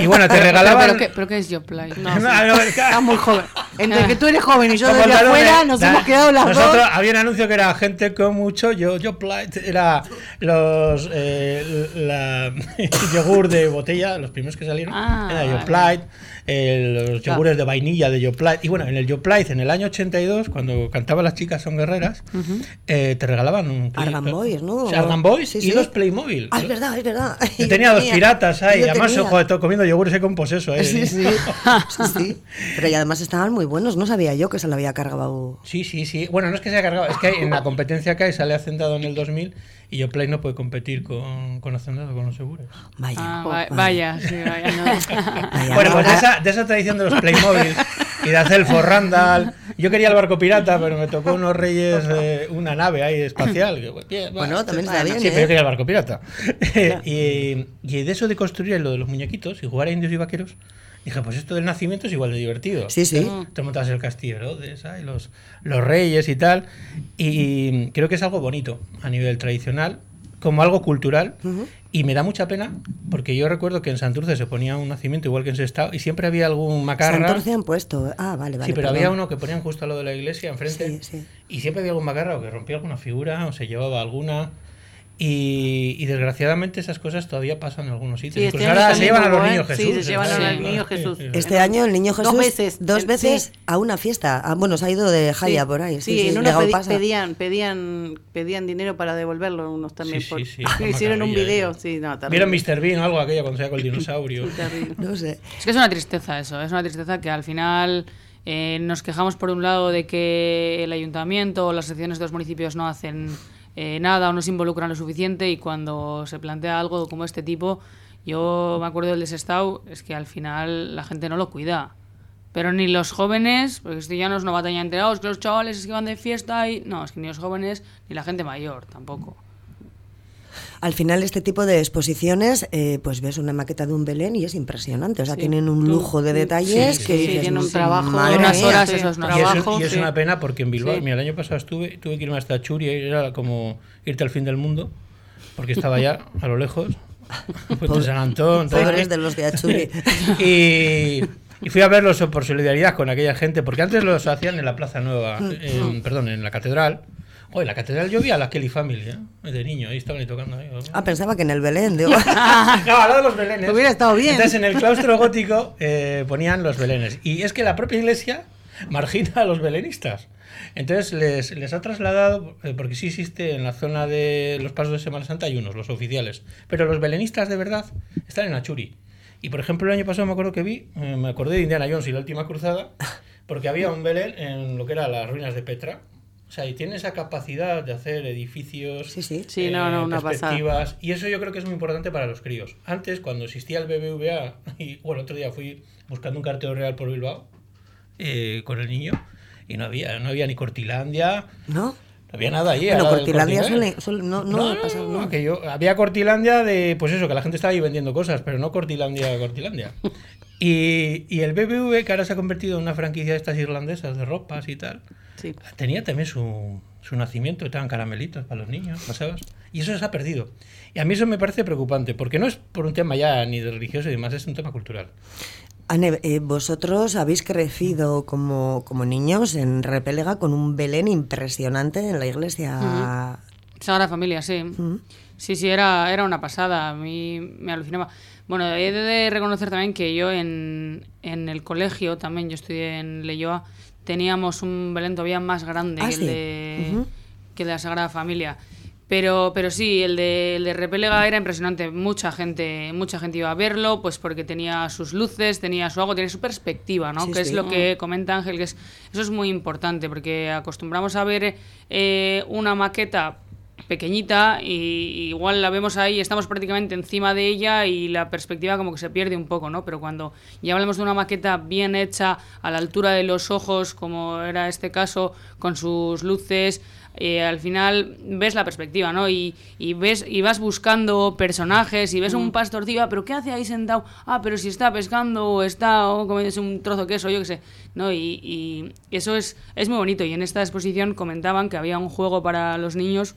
Speaker 4: Y bueno, te
Speaker 5: pero,
Speaker 4: regalaban...
Speaker 5: pero, ¿qué, pero qué es Joplay?
Speaker 4: No, no,
Speaker 3: Está muy joven. Entre que tú eres joven y yo desde afuera, nos
Speaker 4: da-
Speaker 3: hemos quedado las
Speaker 4: Nosotros
Speaker 3: dos.
Speaker 4: había un anuncio que era gente con mucho yo, yo era los eh, la yogur de botella, los primeros que salieron,
Speaker 5: Ah,
Speaker 4: era
Speaker 5: vale.
Speaker 4: Eh, los yogures de vainilla de Yoplait. Y bueno, en el Yoplait, en el año 82, cuando cantaban las chicas son guerreras, eh, te regalaban un
Speaker 1: Argan Boys, ¿no?
Speaker 4: O sea, Argan Boys
Speaker 1: Sí,
Speaker 4: y los Playmobil.
Speaker 1: Ah, es verdad, es verdad.
Speaker 4: Yo tenía dos piratas ahí, además,
Speaker 1: tenía.
Speaker 4: joder, todo comiendo yogures con poseso. Eh.
Speaker 1: Sí, sí. sí, sí. Pero y además estaban muy buenos, no sabía yo que se lo había cargado.
Speaker 4: Sí, sí, sí. Bueno, no es que se haya cargado, es que en la competencia que hay sale Hacendado en el 2000 y Yoplait no puede competir con, con Hacendado, con los seguros.
Speaker 1: Vaya.
Speaker 5: Ah, va- vaya, sí, vaya.
Speaker 1: Vaya.
Speaker 4: Bueno, pues de esa, de esa tradición de los Playmobil y de hacer el Randall. Yo quería el barco pirata, pero me tocó unos reyes, eh, una nave ahí espacial. que, pues, bien,
Speaker 1: Bueno,
Speaker 4: va,
Speaker 1: también está bien,
Speaker 4: Sí,
Speaker 1: ¿eh?
Speaker 4: pero yo quería el barco pirata. y, y de eso de construir lo de los muñequitos y jugar a indios y vaqueros, Dije, pues esto del nacimiento es igual de divertido.
Speaker 1: Sí, sí.
Speaker 4: Te montas el castillo de Herodes. Los, los reyes y tal. Y creo que es algo bonito a nivel tradicional, como algo cultural. Y me da mucha pena, porque yo recuerdo que en Santurce se ponía un nacimiento igual que en Sestao, y siempre había algún macarra.
Speaker 1: Santurce han puesto. Ah, vale, vale.
Speaker 4: Sí, pero
Speaker 1: perdón.
Speaker 4: había uno que ponían justo a lo de la iglesia enfrente.
Speaker 1: Sí, sí.
Speaker 4: Y siempre había algún macarra o que rompía alguna figura o se llevaba alguna. Y, y desgraciadamente esas cosas todavía pasan en algunos sitios.
Speaker 3: Sí, este
Speaker 4: ahora se llevan a los
Speaker 3: ¿eh?
Speaker 4: niños
Speaker 3: Sí,
Speaker 4: Jesús.
Speaker 3: se llevan al niño Jesús.
Speaker 4: Sí, sí.
Speaker 1: Este año el niño
Speaker 3: Dos
Speaker 1: Jesús
Speaker 3: veces.
Speaker 1: dos
Speaker 3: El-
Speaker 1: veces
Speaker 3: sí.
Speaker 1: a una fiesta. Ah, bueno, se ha ido de Jaya por ahí. Sí, sí,
Speaker 3: en pedí-
Speaker 1: Gaupasa.
Speaker 3: pedían, pedían, pedían dinero para devolverlo unos también.
Speaker 4: Sí,
Speaker 3: por-
Speaker 4: sí, sí, una
Speaker 3: Hicieron un video,
Speaker 4: ¿eh?
Speaker 3: sí, no.
Speaker 4: ¿Vieron Mr. Bean o algo aquella cuando se con el dinosaurio?
Speaker 1: No sé.
Speaker 5: Es que es una tristeza eso, es una tristeza que al final eh, nos quejamos por un lado de que el ayuntamiento o las secciones de los municipios no hacen eh, nada o no se involucran lo suficiente y cuando se plantea algo como este tipo, yo me acuerdo del de Sestao, es que al final la gente no lo cuida. Pero ni los jóvenes, porque esto ya no es una batalla entre, "Oh, que los chavales es que van de fiesta y... No, es que ni los jóvenes ni la gente mayor tampoco.
Speaker 1: Al final este tipo de exposiciones, eh, pues ves una maqueta de un Belén y es impresionante. O sea,
Speaker 3: Sí.
Speaker 1: tienen un lujo de detalles
Speaker 4: Sí, sí,
Speaker 1: que
Speaker 4: sí,
Speaker 1: dices,
Speaker 3: tiene un
Speaker 1: "Sí,
Speaker 3: trabajo
Speaker 5: unas
Speaker 1: mía".
Speaker 5: horas,
Speaker 4: Y es, y una pena porque en Bilbao,
Speaker 3: Sí.
Speaker 4: mira, el año pasado estuve, tuve que irme hasta Churi, era como irte al fin del mundo, porque estaba ya a lo lejos, pues de San Antón.
Speaker 1: Pobres de los de Achuri.
Speaker 4: y, y fui a verlos por solidaridad con aquella gente, porque antes los hacían en la Plaza Nueva,
Speaker 1: Mm.
Speaker 4: en- perdón, en la Catedral. En la Catedral yo vi a la Kelly Family, ¿eh? de niño, ahí estaban ahí tocando. Ahí.
Speaker 1: Ah, pensaba que en el Belén. Digo.
Speaker 4: No, al lado de los belenes.
Speaker 3: Hubiera estado bien.
Speaker 4: Entonces, en el claustro gótico eh, ponían los belenes. Y es que la propia iglesia margina a los belenistas. Entonces, les, les ha trasladado, eh, porque sí existe en la zona de los pasos de Semana Santa, hay unos, los oficiales. Pero los belenistas de verdad están en Achuri. Y, por ejemplo, el año pasado me acuerdo que vi, eh, me acordé de Indiana Jones y la última cruzada, porque había un Belén en lo que eran las ruinas de Petra. O sea, y tiene esa capacidad de hacer edificios,
Speaker 1: Sí, sí.
Speaker 3: Sí, no, no, una pasada.
Speaker 4: perspectivas, Y eso yo creo que es muy importante para los críos. Antes, cuando existía el BBVA, y bueno, el otro día fui buscando un cartero real por Bilbao eh, con el niño, y no había, no había ni Cortilandia,
Speaker 1: ¿No?
Speaker 4: no había nada allí.
Speaker 1: Bueno, Cortilandia suele, suele- no, no, pasa, no.
Speaker 4: aquello- había Cortilandia de, pues eso, que la gente estaba ahí vendiendo cosas, pero no Cortilandia, Cortilandia. Y, y el BBV, que ahora se ha convertido en una franquicia de estas irlandesas de ropas y tal,
Speaker 3: Sí.
Speaker 4: tenía también su, su nacimiento, estaban caramelitos para los niños, ¿pasabas? Y eso se ha perdido. Y a mí eso me parece preocupante, porque no es por un tema ya ni de religioso y demás, es un tema cultural.
Speaker 1: Ane, eh, vosotros habéis crecido como, como niños en Repélega con un Belén impresionante en la iglesia.
Speaker 5: Sagrada Familia, sí. Sí, sí, era, era una pasada. A mí me alucinaba. Bueno, he de reconocer también que yo en, en el colegio, también yo estudié en Leyoa, teníamos un Belén todavía más grande
Speaker 1: Ah,
Speaker 5: que,
Speaker 1: sí.
Speaker 5: el de, que el de la Sagrada Familia. Pero, pero sí, el de, el de Repélega era impresionante. Mucha gente, mucha gente iba a verlo, pues porque tenía sus luces, tenía su algo, tenía su perspectiva, ¿no?
Speaker 1: Sí,
Speaker 5: que
Speaker 1: sí.
Speaker 5: es lo que comenta Ángel, que es, eso es muy importante, porque acostumbramos a ver eh, una maqueta pequeñita y, igual la vemos ahí, estamos prácticamente encima de ella y la perspectiva como que se pierde un poco, ¿no? Pero cuando ya hablamos de una maqueta bien hecha a la altura de los ojos, como era este caso, con sus luces, eh, al final ves la perspectiva, ¿no? Y, y ves y vas buscando personajes y ves un pastorcillo, ah, pero ¿qué hace ahí sentado? Ah, pero si está pescando o está o comiéndose un trozo de queso, yo qué sé, ¿no? Y, y eso es, es muy bonito. Y en esta exposición comentaban que había un juego para los niños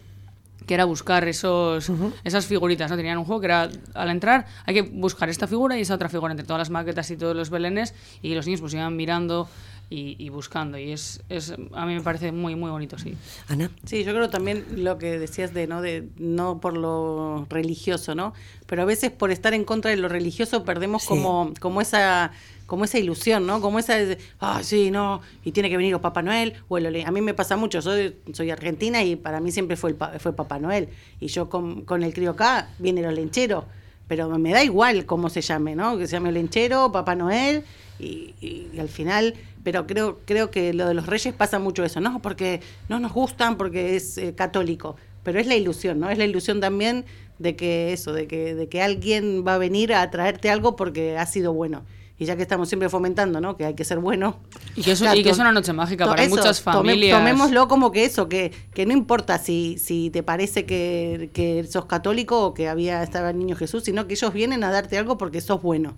Speaker 5: que era buscar esos, esas figuritas, ¿no? Tenían un juego que era, al entrar, hay que buscar esta figura y esa otra figura entre todas las maquetas y todos los belenes y los niños pues iban mirando y, y buscando y es, es, a mí me parece muy, muy bonito, sí.
Speaker 1: Ana.
Speaker 3: Sí, yo creo también lo que decías de no de no por lo religioso, ¿no? Pero a veces por estar en contra de lo religioso perdemos
Speaker 1: Sí.
Speaker 3: como como esa como esa ilusión, ¿no? Como esa ah, sí, no, y tiene que venir o Papá Noel o el Ole- A mí me pasa mucho, soy, soy argentina y para mí siempre fue el fue Papá Noel. Y yo con, el crío acá viene el olenchero, pero me da igual cómo se llame, ¿no? Que se llame olenchero, Papá Noel y al final pero creo creo que lo de los reyes pasa mucho eso no porque no nos gustan porque es eh, católico pero es la ilusión no es la ilusión también de que eso de que de que alguien va a venir a traerte algo porque ha sido bueno y ya que estamos siempre fomentando no que hay que ser bueno
Speaker 5: Y que es,
Speaker 3: Claro,
Speaker 5: y que es
Speaker 3: to-
Speaker 5: una noche mágica para
Speaker 3: eso,
Speaker 5: muchas
Speaker 3: tome-
Speaker 5: familias.
Speaker 3: tomémoslo como que eso, que, que no importa si, si te parece que, que sos católico o que había estaba el niño Jesús, sino que ellos vienen a darte algo porque sos bueno.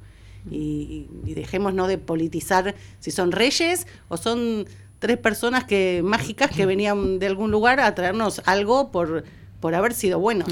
Speaker 3: y, y dejemos no de politizar si son reyes o son tres personas que mágicas que venían de algún lugar a traernos algo por por haber sido buenos.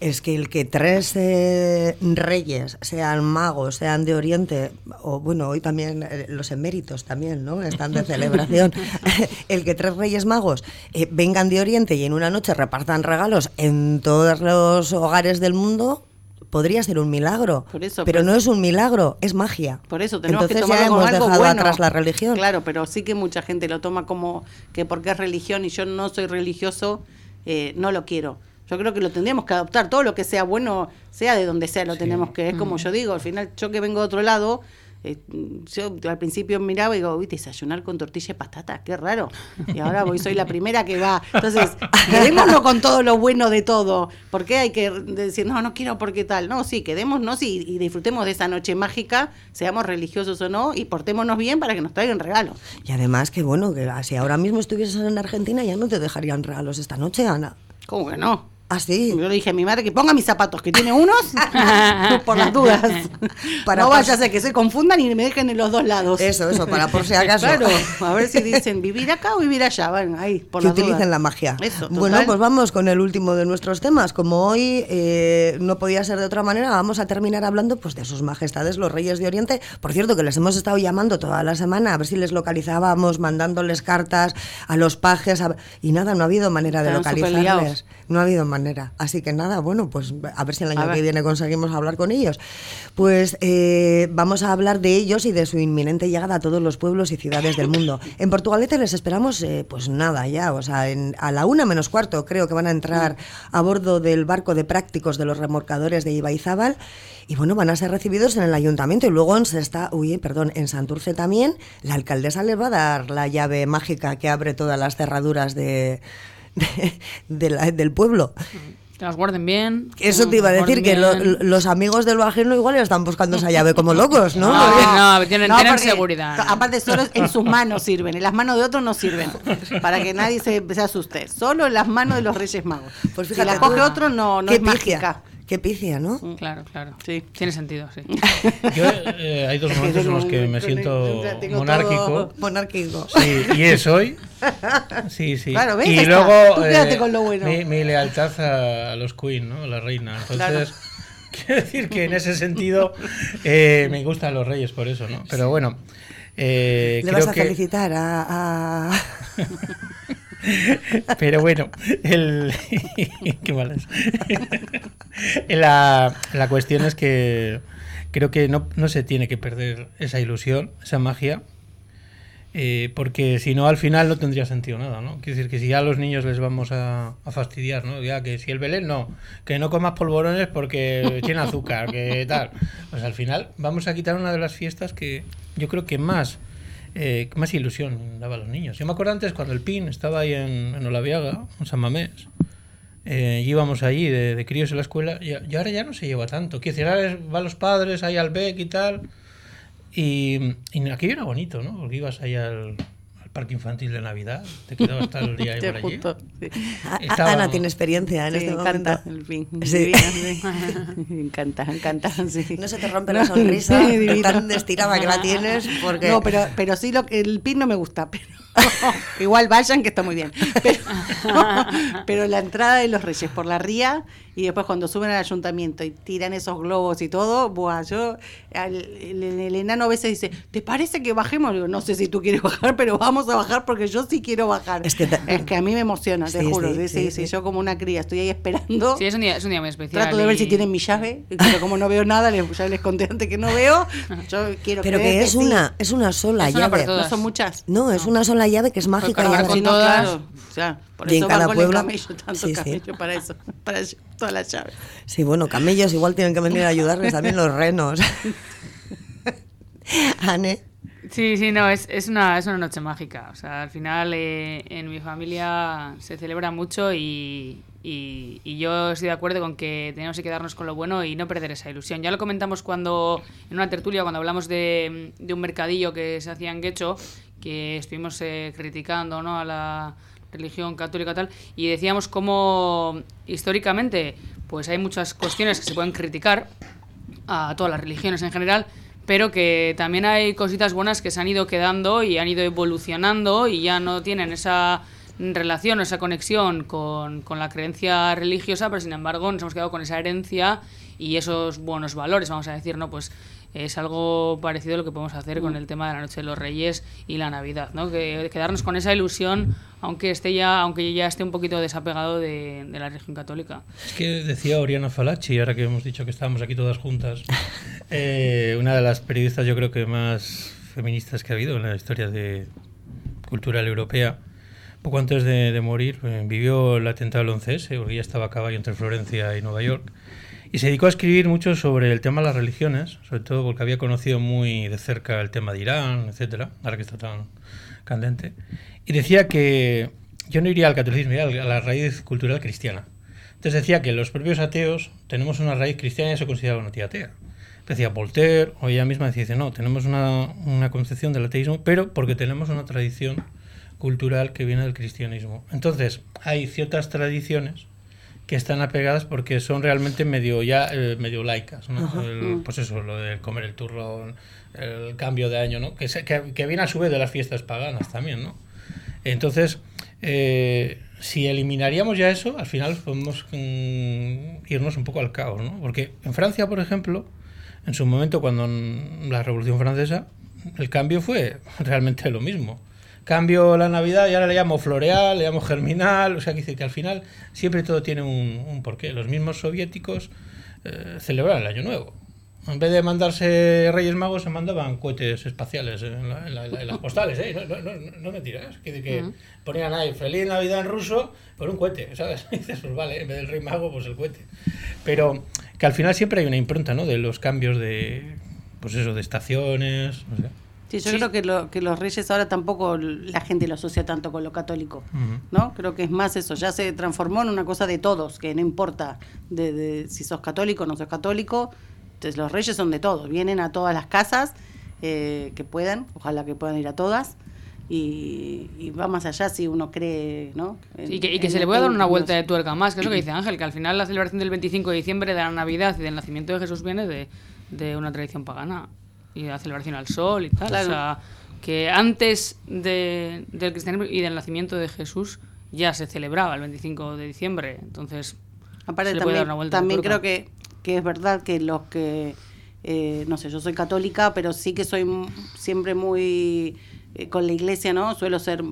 Speaker 1: Es que el que tres eh, reyes, sean magos, sean de Oriente, o bueno, hoy también eh, los eméritos también, ¿no? Están de celebración. el que tres reyes magos eh, vengan de Oriente y en una noche repartan regalos en todos los hogares del mundo, podría ser un milagro.
Speaker 3: Por eso,
Speaker 1: pero no es un milagro, es magia.
Speaker 3: Por eso tenemos
Speaker 1: Entonces
Speaker 3: que tomarlo
Speaker 1: ya
Speaker 3: como
Speaker 1: hemos
Speaker 3: algo
Speaker 1: dejado
Speaker 3: bueno.
Speaker 1: atrás la religión.
Speaker 3: Claro, pero sí que mucha gente lo toma como que porque es religión y yo no soy religioso, eh, no lo quiero. Yo creo que lo tendríamos que adoptar. Todo lo que sea bueno, sea de donde sea, lo tenemos que. Es como yo digo, al final, yo que vengo de otro lado, eh, yo al principio miraba y digo, uy, desayunar con tortilla y patata, qué raro. Y ahora voy, soy la primera que va. Entonces, quedémonos con todo lo bueno de todo. ¿Por qué hay que decir, no, no quiero porque tal? No, sí, quedémonos y, y disfrutemos de esa noche mágica, seamos religiosos o no, y portémonos bien para que nos traigan regalos.
Speaker 1: Y además que bueno, que si ahora mismo estuvieses en Argentina ya no te dejarían regalos esta noche, Ana.
Speaker 3: ¿Cómo que no?
Speaker 1: Ah, sí.
Speaker 3: Yo le dije a mi madre que ponga mis zapatos, que tiene unos, por las dudas.
Speaker 1: Para
Speaker 3: no vaya a ser que se confundan y me dejen en los dos lados.
Speaker 1: Eso, eso, para por si acaso.
Speaker 3: Claro, a ver si dicen vivir acá o vivir allá. Van ahí, por
Speaker 1: que
Speaker 3: las
Speaker 1: utilicen
Speaker 3: dudas.
Speaker 1: la magia.
Speaker 3: Eso,
Speaker 1: bueno, pues vamos con el último de nuestros temas. Como hoy eh, no podía ser de otra manera, vamos a terminar hablando pues, de sus majestades, los reyes de Oriente. Por cierto, que les hemos estado llamando toda la semana a ver si les localizábamos, mandándoles cartas a los pajes. a- Y nada, no ha habido manera de
Speaker 3: Están
Speaker 1: localizarles. No ha habido manera. Así que nada, bueno, pues a ver si el año que viene conseguimos hablar con ellos. Pues eh, vamos a hablar de ellos y de su inminente llegada a todos los pueblos y ciudades del mundo. En Portugalete les esperamos, eh, pues nada, ya, o sea, en- a la una menos cuarto creo que van a entrar a bordo del barco de prácticos de los remolcadores de Ibaizábal. Y bueno, van a ser recibidos en el ayuntamiento y luego en Sesta, uy, perdón, en Santurce también, la alcaldesa les va a dar la llave mágica que abre todas las cerraduras de, de- de la- del pueblo.
Speaker 5: Que las guarden bien.
Speaker 1: Eso te iba a decir, que lo- los amigos de lo ajeno igual están buscando esa llave como locos, ¿no?
Speaker 5: No,
Speaker 1: Porque-
Speaker 5: no, tienen, tienen
Speaker 3: porque,
Speaker 5: seguridad.
Speaker 3: Aparte, solo en sus manos sirven, en las manos de otros no sirven. Para que nadie se, se asuste. Solo en las manos de los Reyes Magos.
Speaker 1: Pues
Speaker 3: si
Speaker 1: fíjate
Speaker 3: la coge otro, no, no
Speaker 1: Qué
Speaker 3: es
Speaker 1: picia,
Speaker 3: mágica.
Speaker 1: Qué picia, ¿no?
Speaker 5: Claro, claro.
Speaker 3: Sí.
Speaker 5: Tiene sentido, sí.
Speaker 4: Yo, eh, hay dos momentos en los que me siento monárquico.
Speaker 1: Monárquico.
Speaker 4: Sí, y es hoy. Sí, sí.
Speaker 3: Claro, ¿ves?
Speaker 4: Y
Speaker 3: está.
Speaker 4: luego
Speaker 3: Tú quédate
Speaker 4: eh,
Speaker 3: con lo bueno.
Speaker 4: mi, mi lealtad a, los Queen, ¿no? A la reina. Entonces, quiero decir que en ese sentido eh, me gustan los reyes por eso, ¿no? Pero bueno, eh,
Speaker 1: Le
Speaker 4: creo
Speaker 1: vas a
Speaker 4: que...
Speaker 1: felicitar a... a-
Speaker 4: Pero bueno, el... qué la, la cuestión es que creo que no, no se tiene que perder esa ilusión, esa magia, eh, porque si no al final no tendría sentido nada, ¿no? Quiere decir que si ya a los niños les vamos a, a fastidiar, ¿no? Ya que si el Belén no, que no comas polvorones porque tiene azúcar, que tal. Pues al final vamos a quitar una de las fiestas que yo creo que más eh, más ilusión daba a los niños. Yo me acuerdo antes cuando el PIN estaba ahí en, en Olaviaga, en San Mamés, eh, íbamos allí de, de críos en la escuela, y, ahora ya no se lleva tanto. Quiero decir, ahora van los padres ahí al BEC y tal, y, y aquello era bonito, ¿no? Porque ibas ahí al parque infantil de Navidad, te quedabas hasta el día ahí por allí.
Speaker 3: sí.
Speaker 4: Estaba-
Speaker 1: Ana tiene experiencia en
Speaker 3: Sí,
Speaker 1: este
Speaker 3: me encanta
Speaker 1: momento.
Speaker 3: el fin.
Speaker 1: Sí.
Speaker 3: Divina, sí. Me encanta, me encanta. sí.
Speaker 1: No se te rompe la sonrisa tan estirada que la tienes porque...
Speaker 3: No, pero, pero sí, lo, que- el pin no me gusta. Pero, igual vayan, que está muy bien. Pero, pero la entrada de los reyes por la ría y después cuando suben al ayuntamiento y tiran esos globos y todo, buah, yo, al- el, el enano a veces dice, ¿te parece que bajemos? Digo, no sé si tú quieres bajar, pero vamos a bajar porque yo sí quiero bajar.
Speaker 1: Es que
Speaker 3: Es que a mí me emociona, te
Speaker 1: Sí,
Speaker 3: juro.
Speaker 1: sí,
Speaker 3: Sí, sí,
Speaker 1: sí,
Speaker 3: sí,
Speaker 1: sí.
Speaker 3: Yo como una cría estoy ahí esperando.
Speaker 5: Sí, es un día, es un día muy especial.
Speaker 3: Trato de ver
Speaker 5: y-
Speaker 3: si tienen mi llave, pero como no veo nada, les, ya les conté antes que no veo. Yo quiero
Speaker 1: Pero que es
Speaker 3: sí.
Speaker 1: una, es una sola
Speaker 5: Es una
Speaker 1: llave.
Speaker 3: No son muchas.
Speaker 1: No, es una sola llave que es mágica. y
Speaker 5: con
Speaker 3: no,
Speaker 5: todas.
Speaker 3: claro, o sea, por
Speaker 1: Y en
Speaker 3: eso
Speaker 1: cada
Speaker 3: van con
Speaker 1: pueblo-
Speaker 3: el camello, tanto
Speaker 1: Sí, sí.
Speaker 3: camello para eso, para ll- todas las llaves.
Speaker 1: Sí, bueno, camellos igual tienen que venir a ayudarles también los renos. Ane,
Speaker 5: Sí, sí, no, es, es, una, es una noche mágica. O sea, al final eh, en mi familia se celebra mucho y, y, yo estoy de acuerdo con que tenemos que quedarnos con lo bueno y no perder esa ilusión. Ya lo comentamos cuando en una tertulia, cuando hablamos de, de un mercadillo que se hacía en Guecho, que estuvimos eh, criticando ¿no? a la religión católica tal, y decíamos cómo históricamente pues hay muchas cuestiones que se pueden criticar a todas las religiones en general, pero que también hay cositas buenas que se han ido quedando y han ido evolucionando y ya no tienen esa relación o esa conexión con, con la creencia religiosa, pero sin embargo nos hemos quedado con esa herencia y esos buenos valores, vamos a decir, ¿no? Pues es algo parecido a lo que podemos hacer con el tema de la Noche de los Reyes y la Navidad, ¿no? Que quedarnos con esa ilusión, aunque esté ya, aunque ya esté un poquito desapegado de, de la religión católica.
Speaker 4: Es que decía Oriana Falachi, ahora que hemos dicho que estábamos aquí todas juntas, eh, una de las periodistas yo creo que más feministas que ha habido en la historia de cultural europea, poco antes de, de morir, eh, vivió el atentado del 11S, porque ella estaba a caballo entre Florencia y Nueva York. Y se dedicó a escribir mucho sobre el tema de las religiones, sobre todo porque había conocido muy de cerca el tema de Irán, etcétera, ahora que está tan candente. Y decía que yo no iría al catolicismo, iría a la raíz cultural cristiana. Entonces decía que los propios ateos tenemos una raíz cristiana y eso consideraba una tía atea. Decía Voltaire, o ella misma decía, no, tenemos una, una concepción del ateísmo, pero porque tenemos una tradición cultural que viene del cristianismo. Entonces, hay ciertas tradiciones que están apegadas porque son realmente medio ya eh, medio laicas. El- pues eso, lo de comer el turrón, el cambio de año, ¿no? Que, se- que, que viene a su vez de las fiestas paganas también, ¿no? Entonces, eh, si eliminaríamos ya eso, al final podemos mm, irnos un poco al caos, ¿no? Porque en Francia, por ejemplo, en su momento, cuando la Revolución Francesa, el cambio fue realmente lo mismo. Cambio la Navidad y ahora le llamo floreal, le llamo germinal, o sea, que dice que al final siempre todo tiene un, un porqué. Los mismos soviéticos eh, celebraban el Año Nuevo. En vez de mandarse Reyes Magos, se mandaban cohetes espaciales en, la- en la- en las postales, ¿eh? No, no, no, no me tiras. Que, que ponían ahí Feliz Navidad en ruso por un cohete, ¿sabes? Y dices, pues vale, en vez del Rey Mago, pues el cohete. Pero que al final siempre hay una impronta, ¿no? De los cambios de, pues eso, de estaciones, no sé.
Speaker 3: Sí, yo
Speaker 5: Sí.
Speaker 3: creo que, lo, que los reyes ahora tampoco la gente lo asocia tanto con lo católico. ¿no? Creo que es más eso, ya se transformó en una cosa de todos, que no importa de, de si sos católico o no sos católico, entonces los reyes son de todos, vienen a todas las casas eh, que puedan, ojalá que puedan ir a todas, y, y va más allá si uno cree, ¿no? En-
Speaker 5: Y que, y que
Speaker 3: en-
Speaker 5: se le puede dar una vuelta de tuerca más, que es lo que dice Ángel, que al final la celebración del 25 de diciembre de la Navidad y del nacimiento de Jesús viene de, de una tradición pagana y la celebración al sol y tal.
Speaker 3: Claro.
Speaker 5: O sea, que antes de- del cristianismo y del nacimiento de Jesús ya se celebraba el 25 de diciembre. Entonces,
Speaker 3: Aparte
Speaker 5: se le puede dar
Speaker 3: también,
Speaker 5: una vuelta
Speaker 3: también creo que, que es verdad que los que, eh, no sé, yo soy católica, pero sí que soy siempre muy eh, con la iglesia, ¿no? Suelo ser,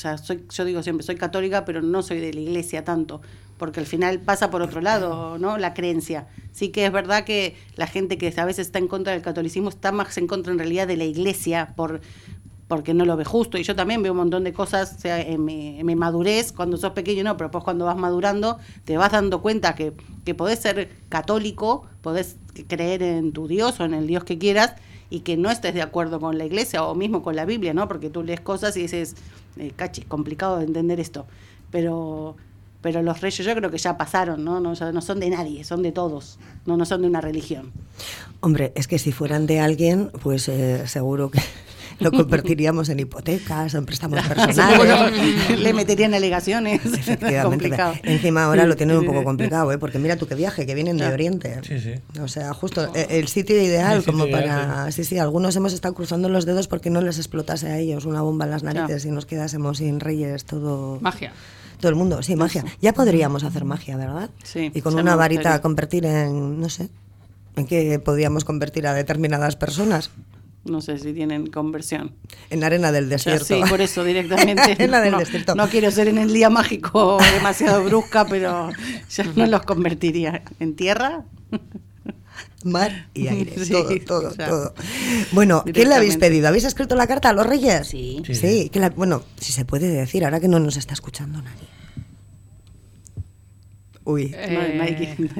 Speaker 3: o sea, soy, yo digo siempre, soy católica, pero no soy de la iglesia tanto, porque al final pasa por otro lado, ¿no? La creencia. Sí que es verdad que la gente que a veces está en contra del catolicismo está más en contra en realidad de la iglesia por porque no lo ve justo. Y yo también veo un montón de cosas o sea, en, mi, en madurez, cuando sos pequeño no, pero pues cuando vas madurando te vas dando cuenta que, que podés ser católico, podés creer en tu Dios o en el Dios que quieras y que no estés de acuerdo con la iglesia o mismo con la Biblia, ¿no? Porque tú lees cosas y dices, eh, cachi, complicado de entender esto. Pero pero los reyes yo creo que ya pasaron, ¿no? No, no son de nadie, son de todos, no, no son de una religión.
Speaker 1: Hombre, es que si fueran de alguien, pues eh, seguro que lo convertiríamos en hipotecas, en préstamos personales.
Speaker 3: Le meterían alegaciones.
Speaker 1: Efectivamente.
Speaker 3: complicado.
Speaker 1: Encima ahora lo tienen un poco complicado, ¿eh? porque mira tú qué viaje, que vienen de. Oriente.
Speaker 4: Sí, sí.
Speaker 1: O sea, justo eh, el sitio ideal
Speaker 4: El sitio
Speaker 1: como
Speaker 4: ideal,
Speaker 1: para... Sí, sí, algunos hemos estado cruzando los dedos porque no les explotase a ellos una bomba en las
Speaker 3: Claro.
Speaker 1: narices y nos quedásemos sin reyes todo...
Speaker 5: magia.
Speaker 1: Todo el mundo, sí, magia. Ya podríamos hacer magia, ¿verdad?
Speaker 3: Sí,
Speaker 1: Y con una varita convertir en, no sé, ¿en qué podríamos convertir a determinadas personas?
Speaker 3: No sé si tienen conversión.
Speaker 1: En la arena del desierto.
Speaker 3: sí, por eso directamente.
Speaker 1: En la del
Speaker 3: no,
Speaker 1: desierto.
Speaker 3: no quiero ser en el día mágico demasiado brusca, pero ya no los convertiría. ¿En tierra?
Speaker 1: Mar y aire,
Speaker 3: Sí,
Speaker 1: todo, todo,
Speaker 3: o sea,
Speaker 1: todo. Bueno, ¿qué le habéis pedido? ¿Habéis escrito la carta a los reyes?
Speaker 3: Sí.
Speaker 4: Sí.
Speaker 1: Sí, que la- bueno, si se puede decir, ahora que no nos está escuchando nadie. Uy.
Speaker 3: No, quiere- nadie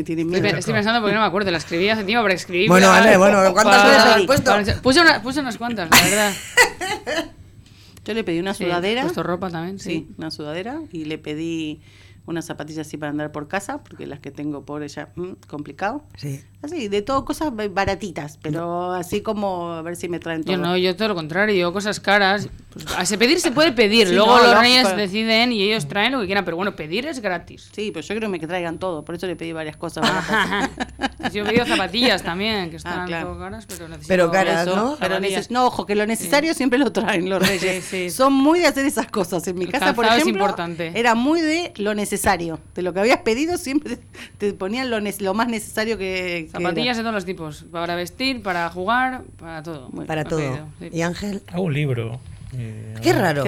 Speaker 3: tiene
Speaker 5: Estoy,
Speaker 3: miedo.
Speaker 5: pe- estoy pensando porque no me acuerdo, la escribí hace tiempo, pero escribí.
Speaker 1: Bueno,
Speaker 5: para-
Speaker 1: vale, bueno, ¿cuántas veces has puesto?
Speaker 5: para- Puse, una- puse unas cuantas, la verdad.
Speaker 3: Yo le pedí una
Speaker 5: Sí,
Speaker 3: sudadera.
Speaker 5: he puesto ropa también, sí.
Speaker 3: Sí, una sudadera. Y le pedí unas zapatillas así para andar por casa, porque las que tengo por ella, mm, complicado.
Speaker 1: Sí.
Speaker 3: Así, de todo, cosas ba- baratitas, pero así como a ver si me traen todo.
Speaker 5: Yo no, yo todo lo contrario, yo cosas caras, Pues, a se pedir se puede pedir,
Speaker 3: Sí,
Speaker 5: luego
Speaker 3: no,
Speaker 5: los reyes deciden y ellos traen lo que quieran, pero bueno, pedir es gratis.
Speaker 3: Sí, pero yo creo que me traigan todo, por eso le pedí varias cosas. baratas.
Speaker 5: Yo he pedido zapatillas también, que están
Speaker 3: Ah, claro.
Speaker 5: caras, pero necesito...
Speaker 1: Pero caras,
Speaker 3: Eso,
Speaker 1: ¿no?
Speaker 3: pero neces- no, ojo, que lo necesario siempre lo traen los reyes.
Speaker 5: Sí, sí.
Speaker 3: Son muy de hacer esas cosas. En mi
Speaker 5: El
Speaker 3: casa, por ejemplo,
Speaker 5: importante.
Speaker 3: era muy de lo necesario. De lo que habías pedido, siempre te ponían lo, ne- lo más necesario que. que
Speaker 5: Zapatillas de todos los tipos, para vestir, para jugar, para todo.
Speaker 1: Para todo.
Speaker 5: pedido, sí.
Speaker 1: ¿Y Ángel?
Speaker 4: Hago un libro. Eh,
Speaker 1: Qué raro.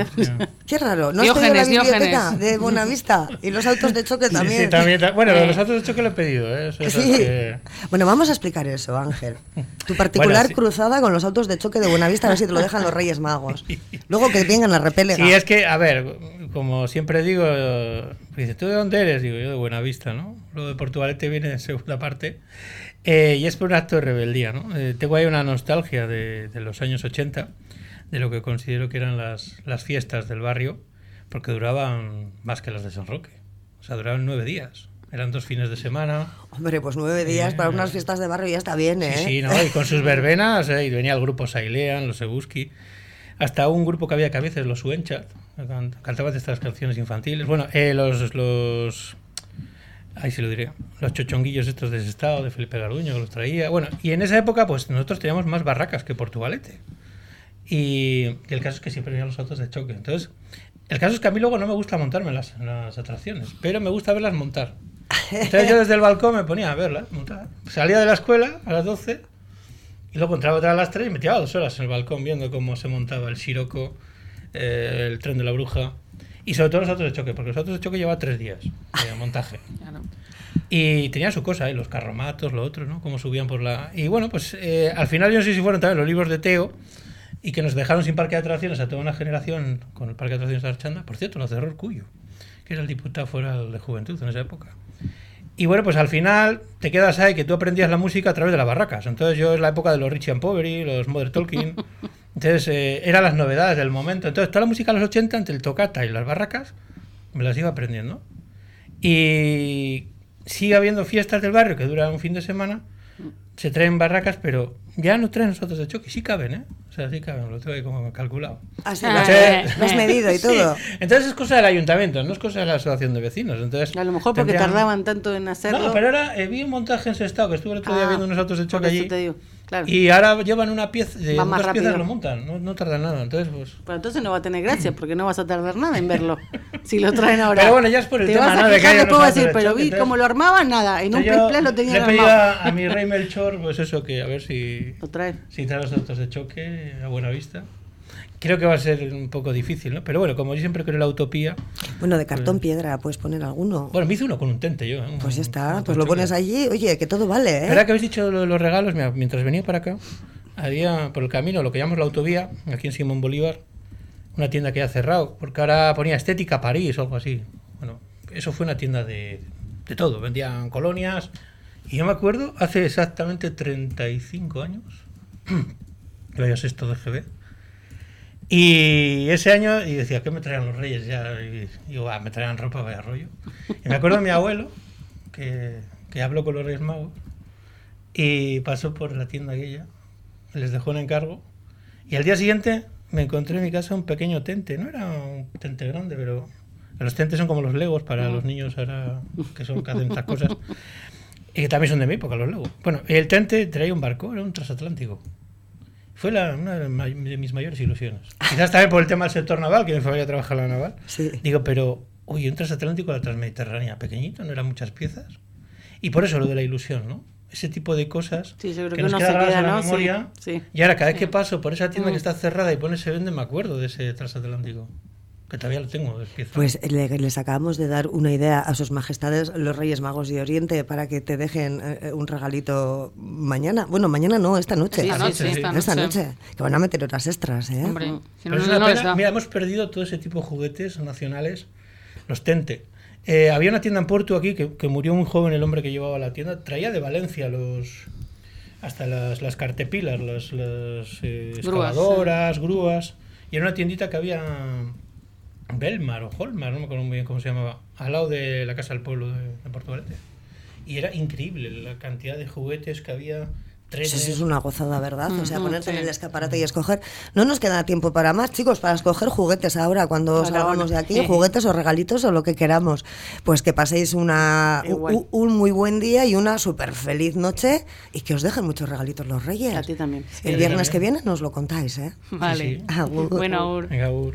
Speaker 1: Qué raro. ¿No has pedido la
Speaker 5: Diógenes,
Speaker 1: biblioteca
Speaker 5: Diógenes.
Speaker 1: de Buenavista? Y los autos de choque
Speaker 4: Sí,
Speaker 1: también.
Speaker 4: sí, también. ta- Bueno, los autos de choque lo he pedido, ¿eh? Eso es
Speaker 1: Sí.
Speaker 4: que-
Speaker 1: Bueno, vamos a explicar eso, Ángel. Tu particular
Speaker 4: Bueno, sí.
Speaker 1: cruzada con los autos de choque de Buenavista, a ver si te lo dejan los Reyes Magos. Luego que vengan a repeler.
Speaker 4: Sí, es que, a ver, como siempre digo, eh, dice, ¿tú de dónde eres? Digo, yo de Buenavista, ¿no? Luego de Portugalete viene en segunda parte. Eh, y es por un acto de rebeldía, ¿no? Eh, tengo ahí una nostalgia de, de los años 80, de lo que considero que eran las, las fiestas del barrio, porque duraban más que las de San Roque. O sea, duraban nueve días. Eran dos fines de semana.
Speaker 1: Hombre, pues nueve días para unas fiestas de barrio ya está bien, ¿eh?
Speaker 4: Sí, sí, ¿no? Y con sus verbenas, eh, y venía el grupo Sailean, los Ebuski, hasta un grupo que había que a veces, los Suenchat, can- cantaban estas canciones infantiles. Bueno, eh, los, los. Ahí se lo diré. Los chochonguillos estos de ese estado, de Felipe Garduño, que los traía. Bueno, y en esa época, pues nosotros teníamos más barracas que Portugalete. Y, y el caso es que siempre venían los autos de choque. Entonces, el caso es que a mí luego no me gusta montarme en las, en las atracciones, pero me gusta verlas montar. Entonces yo desde el balcón me ponía a verlas montar. Salía de la escuela a las 12 y luego entraba otra a las 3 y me tiraba dos horas en el balcón viendo cómo se montaba el Siroco, eh, el tren de la bruja y sobre todo los autos de choque, porque los autos de choque lleva tres días de montaje. Y tenía su cosa, ¿eh? los carromatos, lo otro, ¿no? Cómo subían por la... Y bueno, pues eh, al final yo no sé si fueron también los libros de Teo y que nos dejaron sin parque de atracciones a toda una generación con el parque de atracciones de Archanda. Por cierto, lo cerró el Cuyo, que era el diputado fuera de juventud en esa época. Y bueno, pues al final te quedas ahí que tú aprendías la música a través de las barracas. Entonces yo es la época de los Richie and Poveri, los Mother Talking. Entonces eh, eran las novedades del momento. Entonces toda la música de los 80 entre el tocata y las barracas me las iba aprendiendo. Y sigue habiendo fiestas del barrio que duran un fin de semana. Se traen barracas, pero ya no traen los autos de choque. Sí caben, ¿eh? O sea, sí caben, lo tengo ahí como calculado.
Speaker 1: Así,
Speaker 5: Ah,
Speaker 1: lo has-
Speaker 5: eh,
Speaker 1: lo has medido y
Speaker 4: Sí.
Speaker 1: todo.
Speaker 4: Entonces es cosa del ayuntamiento, no es cosa de la asociación de vecinos. Entonces,
Speaker 3: A lo mejor porque
Speaker 4: tendrían-
Speaker 3: tardaban tanto en hacerlo.
Speaker 4: No, pero ahora eh, vi un montaje en Sestao, que estuve el otro día
Speaker 3: Ah,
Speaker 4: viendo unos autos de choque allí.
Speaker 3: te digo, claro.
Speaker 4: Y ahora llevan una pieza, de
Speaker 3: más
Speaker 4: dos
Speaker 3: rápido.
Speaker 4: piezas lo montan, no, no tardan nada. Entonces, pues.
Speaker 3: Pero entonces no va a tener gracia porque no vas a tardar nada en verlo. si lo traen ahora.
Speaker 4: Pero bueno, ya es por el
Speaker 3: Te
Speaker 4: tema,
Speaker 3: vas a
Speaker 4: ¿no? de que
Speaker 3: quejar
Speaker 4: unos
Speaker 3: vas a decir,
Speaker 4: de
Speaker 3: pero vi
Speaker 4: entonces-
Speaker 3: cómo lo armaban, nada. En un pez lo tenían
Speaker 4: Le pedí
Speaker 3: armado.
Speaker 4: a, a mi rey Pues eso, que a ver si,
Speaker 3: Lo traen.
Speaker 4: si trae los autos de choque a buena vista. Creo que va a ser un poco difícil, ¿no? Pero bueno, como yo siempre creo en la utopía,
Speaker 1: Bueno, de cartón piedra puedes poner alguno.
Speaker 4: bueno, me hice uno con un tente yo. ¿eh?
Speaker 1: Pues ya
Speaker 4: Un-
Speaker 1: está,
Speaker 4: un
Speaker 1: pues lo
Speaker 4: choque.
Speaker 1: pones allí, oye, que todo vale, ¿eh?
Speaker 4: ¿Verdad que habéis dicho los regalos? Mira, mientras venía para acá, había por el camino lo que llamamos la autovía, aquí en Simón Bolívar, una tienda que ha cerrado, porque ahora ponía Estética París o algo así. Bueno, eso fue una tienda de, de todo, vendían colonias. Y yo me acuerdo, hace exactamente 35 años, que vaya sexto de GB, y ese año, y decía, ¿qué me traían los reyes? Ya, y digo, "Ah, me traían ropa, vaya rollo. Y me acuerdo de mi abuelo, que, que habló con los reyes magos, y pasó por la tienda aquella, les dejó un encargo, y al día siguiente me encontré en mi casa un pequeño tente, no era un tente grande, pero los tentes son como los legos para los niños ahora que son que hacen estas cosas, y que también son de mi época los legos. Bueno, el tente traía un barco, era un transatlántico. Fue la- una de, mis mayores ilusiones. Quizás también por el tema del sector naval, que mi familia trabaja en la naval.
Speaker 1: Sí.
Speaker 4: Digo, pero, oye, un transatlántico de la Transmediterránea, pequeñito, no eran muchas piezas. Y por eso lo de la ilusión, ¿no? Ese tipo de cosas
Speaker 3: Sí, yo creo
Speaker 4: que,
Speaker 3: que
Speaker 4: nos queda
Speaker 3: se
Speaker 4: grabadas
Speaker 3: queda,
Speaker 4: en la memoria.
Speaker 3: sí.
Speaker 4: Y ahora, cada vez que paso por esa tienda
Speaker 3: Mm.
Speaker 4: que está cerrada y pone se vende, me acuerdo de ese transatlántico. Que todavía lo tengo.
Speaker 1: Pues le- les acabamos de dar una idea a sus majestades, los Reyes Magos de Oriente, para que te dejen eh, un regalito mañana. Bueno, mañana no, esta noche.
Speaker 5: Esta noche,
Speaker 4: sí, sí.
Speaker 5: esta
Speaker 1: Esta
Speaker 5: noche.
Speaker 1: noche. Que van a meter horas extras, ¿eh?
Speaker 5: Hombre, si no,
Speaker 4: pena.
Speaker 5: da.
Speaker 4: Mira, hemos perdido todo ese tipo de juguetes nacionales, los Tente. Eh, había una tienda en Porto aquí que, que murió muy joven el hombre que llevaba la tienda. Traía de Valencia los hasta las, las cartepilas, las, las eh,
Speaker 5: Grúas,
Speaker 4: excavadoras, grúas. Y era una tiendita que había Belmar o Holmar, no me acuerdo muy bien cómo se llamaba, al lado de la Casa del Pueblo de, de Portugalete. Y era increíble la cantidad de juguetes que había,
Speaker 1: Eso sí es una gozada, ¿verdad? O sea, ponerte en
Speaker 5: sí.
Speaker 1: el escaparate y escoger. No nos queda tiempo para más, chicos, para escoger juguetes ahora, cuando
Speaker 5: Para
Speaker 1: salgamos
Speaker 5: ahora.
Speaker 1: de aquí,
Speaker 5: Sí.
Speaker 1: juguetes o regalitos o lo que queramos. Pues que paséis una, un, un muy buen día y una súper feliz noche y que os dejen muchos regalitos los reyes.
Speaker 3: A ti también.
Speaker 1: El
Speaker 4: Sí,
Speaker 1: viernes
Speaker 4: también.
Speaker 1: que viene nos lo contáis, ¿eh?
Speaker 5: Vale.
Speaker 4: sí.
Speaker 1: Agur.
Speaker 5: Bueno, agur.
Speaker 4: Venga, Ur.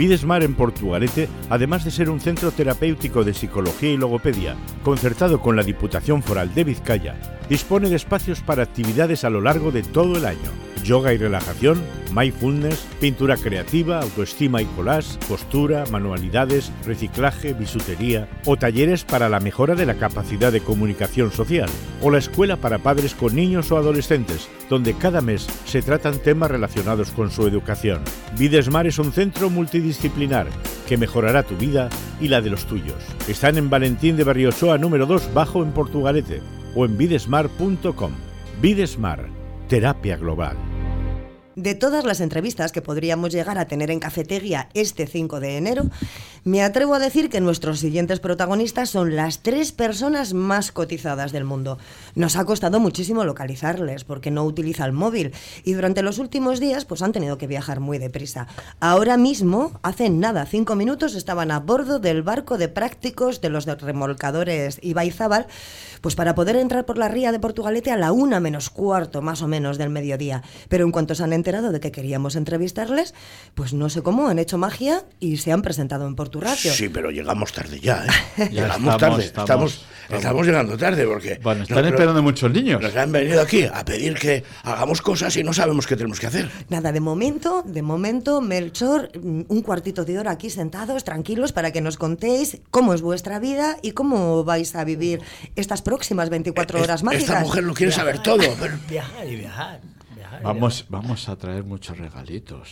Speaker 8: Videsmar en Portugalete, además de ser un centro terapéutico de psicología y logopedia, concertado con la Diputación Foral de Vizcaya, dispone de espacios para actividades a lo largo de todo el año. Yoga y relajación, mindfulness, pintura creativa, autoestima y collage, costura, manualidades, reciclaje, bisutería o talleres para la mejora de la capacidad de comunicación social o la escuela para padres con niños o adolescentes, donde cada mes se tratan temas relacionados con su educación. Videsmar es un centro multidisciplinar que mejorará tu vida y la de los tuyos. Están en Valentín de Berriochoa número 2 bajo en Portugalete o en videsmar.com. Videsmar, terapia global.
Speaker 1: De todas las entrevistas que podríamos llegar a tener en Cafetería este 5 de enero, me atrevo a decir que nuestros siguientes protagonistas son las tres personas más cotizadas del mundo. Nos ha costado muchísimo localizarles porque no utiliza el móvil y durante los últimos días pues han tenido que viajar muy deprisa. Ahora mismo, hace nada, cinco minutos, estaban a bordo del barco de prácticos de los remolcadores Ibaizábal, pues para poder entrar por la ría de Portugalete a la una menos cuarto más o menos del mediodía. Pero en cuanto se han enterado de que queríamos entrevistarles, pues no sé cómo, han hecho magia y se han presentado en Porturratio.
Speaker 9: Sí, pero llegamos tarde ya, ¿eh?
Speaker 10: Ya
Speaker 9: llegamos
Speaker 10: estamos,
Speaker 9: tarde.
Speaker 10: estamos,
Speaker 9: Estamos,
Speaker 10: estamos.
Speaker 9: estamos llegando tarde porque.
Speaker 10: Bueno, están
Speaker 9: nos-
Speaker 10: esperando muchos niños.
Speaker 9: Nos han venido aquí a pedir que hagamos cosas y no sabemos qué tenemos que hacer.
Speaker 1: Nada, de momento, de momento, Melchor, mm, un cuartito de hora aquí sentados, tranquilos, para que nos contéis cómo es vuestra vida y cómo vais a vivir estas próximas 24
Speaker 9: Es-
Speaker 1: horas mágicas.
Speaker 9: Esta mujer lo quiere saber todo. pero-
Speaker 11: Viajar y viajar. viajar
Speaker 10: Vamos, vamos a traer muchos regalitos.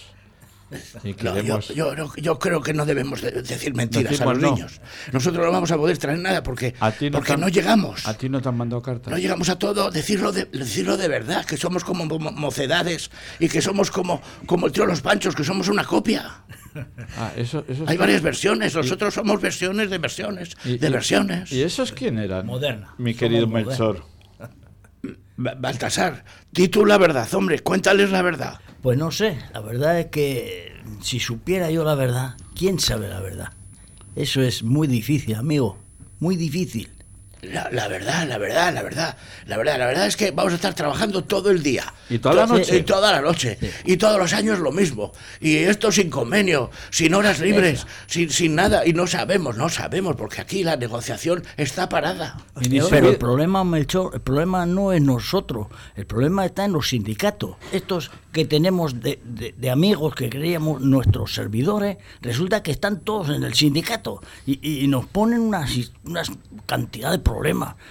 Speaker 10: Y
Speaker 9: No, yo, yo no- yo creo que no debemos de- decir mentiras
Speaker 10: Decimos
Speaker 9: a los
Speaker 10: no.
Speaker 9: niños. Nosotros no vamos a poder traer nada porque,
Speaker 10: A ti no
Speaker 9: porque no llegamos.
Speaker 10: A ti no te han mandado cartas.
Speaker 9: No llegamos a todo, decirlo de, decirlo de verdad, que somos como mo- mocedades y que somos como, como el tío Los Panchos, que somos una copia.
Speaker 10: Ah, eso, eso
Speaker 9: Hay varias versiones, nosotros somos versiones de versiones,
Speaker 10: Y-
Speaker 9: de
Speaker 10: y-
Speaker 9: versiones.
Speaker 10: ¿Y esos quién eran?
Speaker 11: Moderna.
Speaker 10: Mi querido
Speaker 11: moderna.
Speaker 10: Melchor.
Speaker 9: Ba- Baltasar, di tú la verdad, hombre, cuéntales la verdad.
Speaker 11: Pues no sé, la verdad es que si supiera yo la verdad, ¿quién sabe la verdad? Eso es muy difícil, amigo, muy difícil.
Speaker 9: La, la verdad, la verdad, la verdad, la verdad, la verdad es que vamos a estar trabajando todo el día.
Speaker 10: Y toda la
Speaker 9: To-
Speaker 10: noche.
Speaker 9: Y toda la noche. Y todos los años lo mismo. Y esto sin convenio, sin horas libres, sin, sin nada. Y no sabemos, no sabemos, porque aquí la negociación está parada.
Speaker 11: Pero el problema, Melchor, el problema no es nosotros, el problema está en los sindicatos. Estos que tenemos de, de- de amigos que creíamos nuestros servidores, resulta que están todos en el sindicato y, y- nos ponen una, sis- una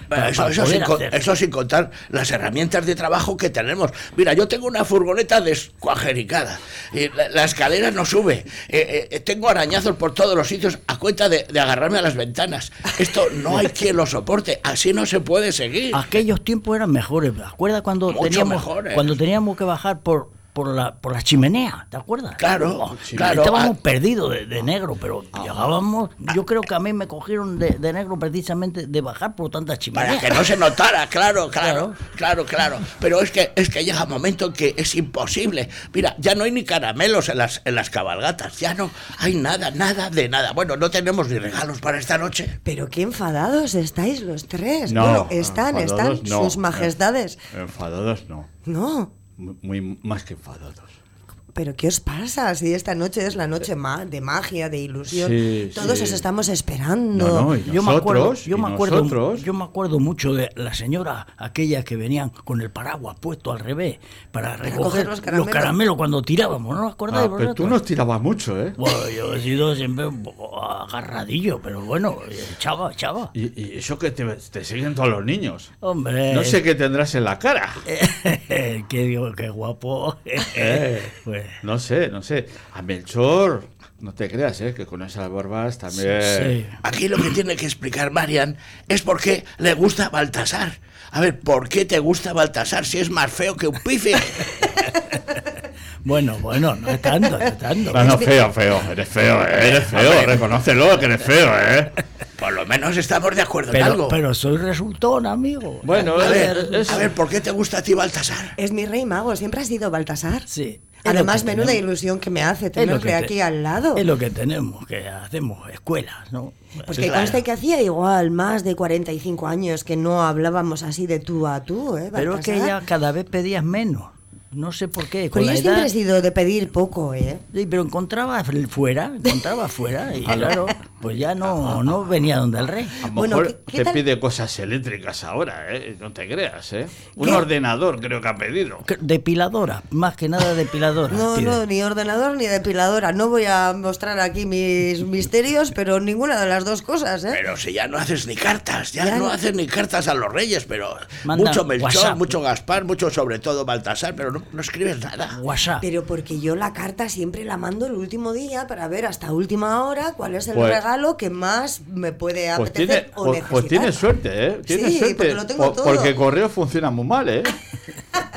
Speaker 11: para-
Speaker 9: eso,
Speaker 11: para
Speaker 9: eso
Speaker 11: poder
Speaker 9: sin, con-
Speaker 11: hacer.
Speaker 9: eso sin contar las herramientas de trabajo que tenemos. Mira, yo tengo una furgoneta descuajericada. Y la, la escalera no sube. Eh, eh, tengo arañazos por todos los sitios a cuenta de, de agarrarme a las ventanas. Esto no hay quien lo soporte. Así no se puede seguir.
Speaker 11: Aquellos tiempos eran mejores. ¿Te acuerdas cuando
Speaker 9: Mucho
Speaker 11: teníamos
Speaker 9: mejores.
Speaker 11: cuando teníamos que bajar por por la por la chimenea? ¿Te acuerdas?
Speaker 9: Claro,
Speaker 11: Oh,
Speaker 9: claro.
Speaker 11: Estábamos
Speaker 9: Ah.
Speaker 11: perdidos de, de negro, pero llegábamos. Yo creo que a mí me cogieron de, de negro precisamente de bajar por tantas chimeneas.
Speaker 9: Para que no se notara, claro, claro,
Speaker 11: Claro.
Speaker 9: claro, claro. Pero es que es que llega un momento en que es imposible. Mira, ya no hay ni caramelos en las en las cabalgatas, ya no hay nada, nada de nada. Bueno, no tenemos ni regalos para esta noche.
Speaker 1: Pero qué enfadados estáis los tres.
Speaker 10: No,
Speaker 1: bueno, están, están
Speaker 10: no.
Speaker 1: sus majestades.
Speaker 10: Enfadados no.
Speaker 1: No.
Speaker 10: Muy, más que enfadados.
Speaker 1: Pero ¿qué os pasa? Si esta noche es la noche ma- de magia, de ilusión.
Speaker 10: Sí,
Speaker 1: Todos
Speaker 10: sí.
Speaker 1: os estamos esperando.
Speaker 10: No, no, y
Speaker 11: Yo me acuerdo, yo me acuerdo,
Speaker 10: nosotros.
Speaker 11: yo me acuerdo mucho de la señora aquella que venían con el paraguas puesto al revés para recoger
Speaker 1: los
Speaker 11: los
Speaker 1: caramelos.
Speaker 11: caramelos, cuando tirábamos, ¿no os acordáis?
Speaker 10: Ah, pero tú nos tirabas mucho, ¿eh?
Speaker 11: Bueno, yo he sido siempre un poco agarradillo, pero bueno, echaba, echaba.
Speaker 10: Y, y eso que te, te siguen todos los niños.
Speaker 11: Hombre,
Speaker 10: No sé qué tendrás en la cara.
Speaker 11: que digo, qué guapo.
Speaker 10: Eh.
Speaker 11: Pues
Speaker 10: No sé, no sé. A Melchor, no te creas, ¿eh? Que con esas barbas también...
Speaker 9: Aquí lo que tiene que explicar Marian es por qué le gusta Baltasar. A ver, ¿por qué te gusta Baltasar si es más feo que un pife?
Speaker 11: Bueno, bueno, no es tanto, no es tanto.
Speaker 10: No, no, feo, feo. Eres feo, ¿eh? Eres feo. Reconócelo que eres feo, ¿eh?
Speaker 9: Por lo menos estamos de acuerdo en
Speaker 11: Pero,
Speaker 9: algo.
Speaker 11: pero soy resultón, amigo.
Speaker 10: Bueno,
Speaker 9: a,
Speaker 10: es-
Speaker 9: ver,
Speaker 10: es-
Speaker 9: a ver, ¿por qué te gusta a ti Baltasar?
Speaker 1: Es mi rey mago, siempre ha sido Baltasar.
Speaker 11: Sí.
Speaker 1: Además, menuda ilusión que me hace tenerle
Speaker 11: te-
Speaker 1: aquí al lado.
Speaker 11: Es lo que tenemos, que hacemos escuelas, ¿no?
Speaker 1: Pues que conste que hacía igual más de 45 años que no hablábamos así de tú a tú, ¿eh?
Speaker 11: Pero es que ya cada vez pedías menos. No sé por qué.
Speaker 1: Pero
Speaker 11: Con
Speaker 1: yo
Speaker 11: la
Speaker 1: siempre
Speaker 11: edad,
Speaker 1: he sido de pedir poco, ¿eh?
Speaker 11: Sí, pero encontraba fuera, encontraba fuera y claro, pues ya no, no venía donde el rey.
Speaker 10: A lo
Speaker 1: Bueno,
Speaker 10: mejor
Speaker 1: ¿qué- qué
Speaker 10: te
Speaker 1: tal?
Speaker 10: pide cosas eléctricas ahora, ¿eh? No te creas, ¿eh? Un
Speaker 1: ¿Qué?
Speaker 10: ordenador creo que ha pedido.
Speaker 11: Depiladora, más que nada depiladora.
Speaker 1: No,
Speaker 11: pide.
Speaker 1: no, ni ordenador ni depiladora. No voy a mostrar aquí mis misterios, pero ninguna de las dos cosas, ¿eh?
Speaker 9: Pero si ya no haces ni cartas, ya,
Speaker 1: Ya
Speaker 9: no
Speaker 1: no.
Speaker 9: haces ni cartas a los reyes, pero
Speaker 11: Manda
Speaker 9: mucho Melchor,
Speaker 11: WhatsApp.
Speaker 9: mucho Gaspar, mucho sobre todo Baltasar, pero no, no escribes nada.
Speaker 11: WhatsApp.
Speaker 1: Pero porque yo la carta siempre la mando el último día para ver hasta última hora cuál es el
Speaker 10: Pues-
Speaker 1: regalo que más me puede
Speaker 10: Pues,
Speaker 1: apetecer
Speaker 10: tiene,
Speaker 1: o
Speaker 10: pues,
Speaker 1: necesitar.
Speaker 10: pues tienes suerte, ¿eh? Tienes
Speaker 1: Sí,
Speaker 10: suerte.
Speaker 1: porque lo tengo todo.
Speaker 10: Porque correo funciona muy mal, ¿eh?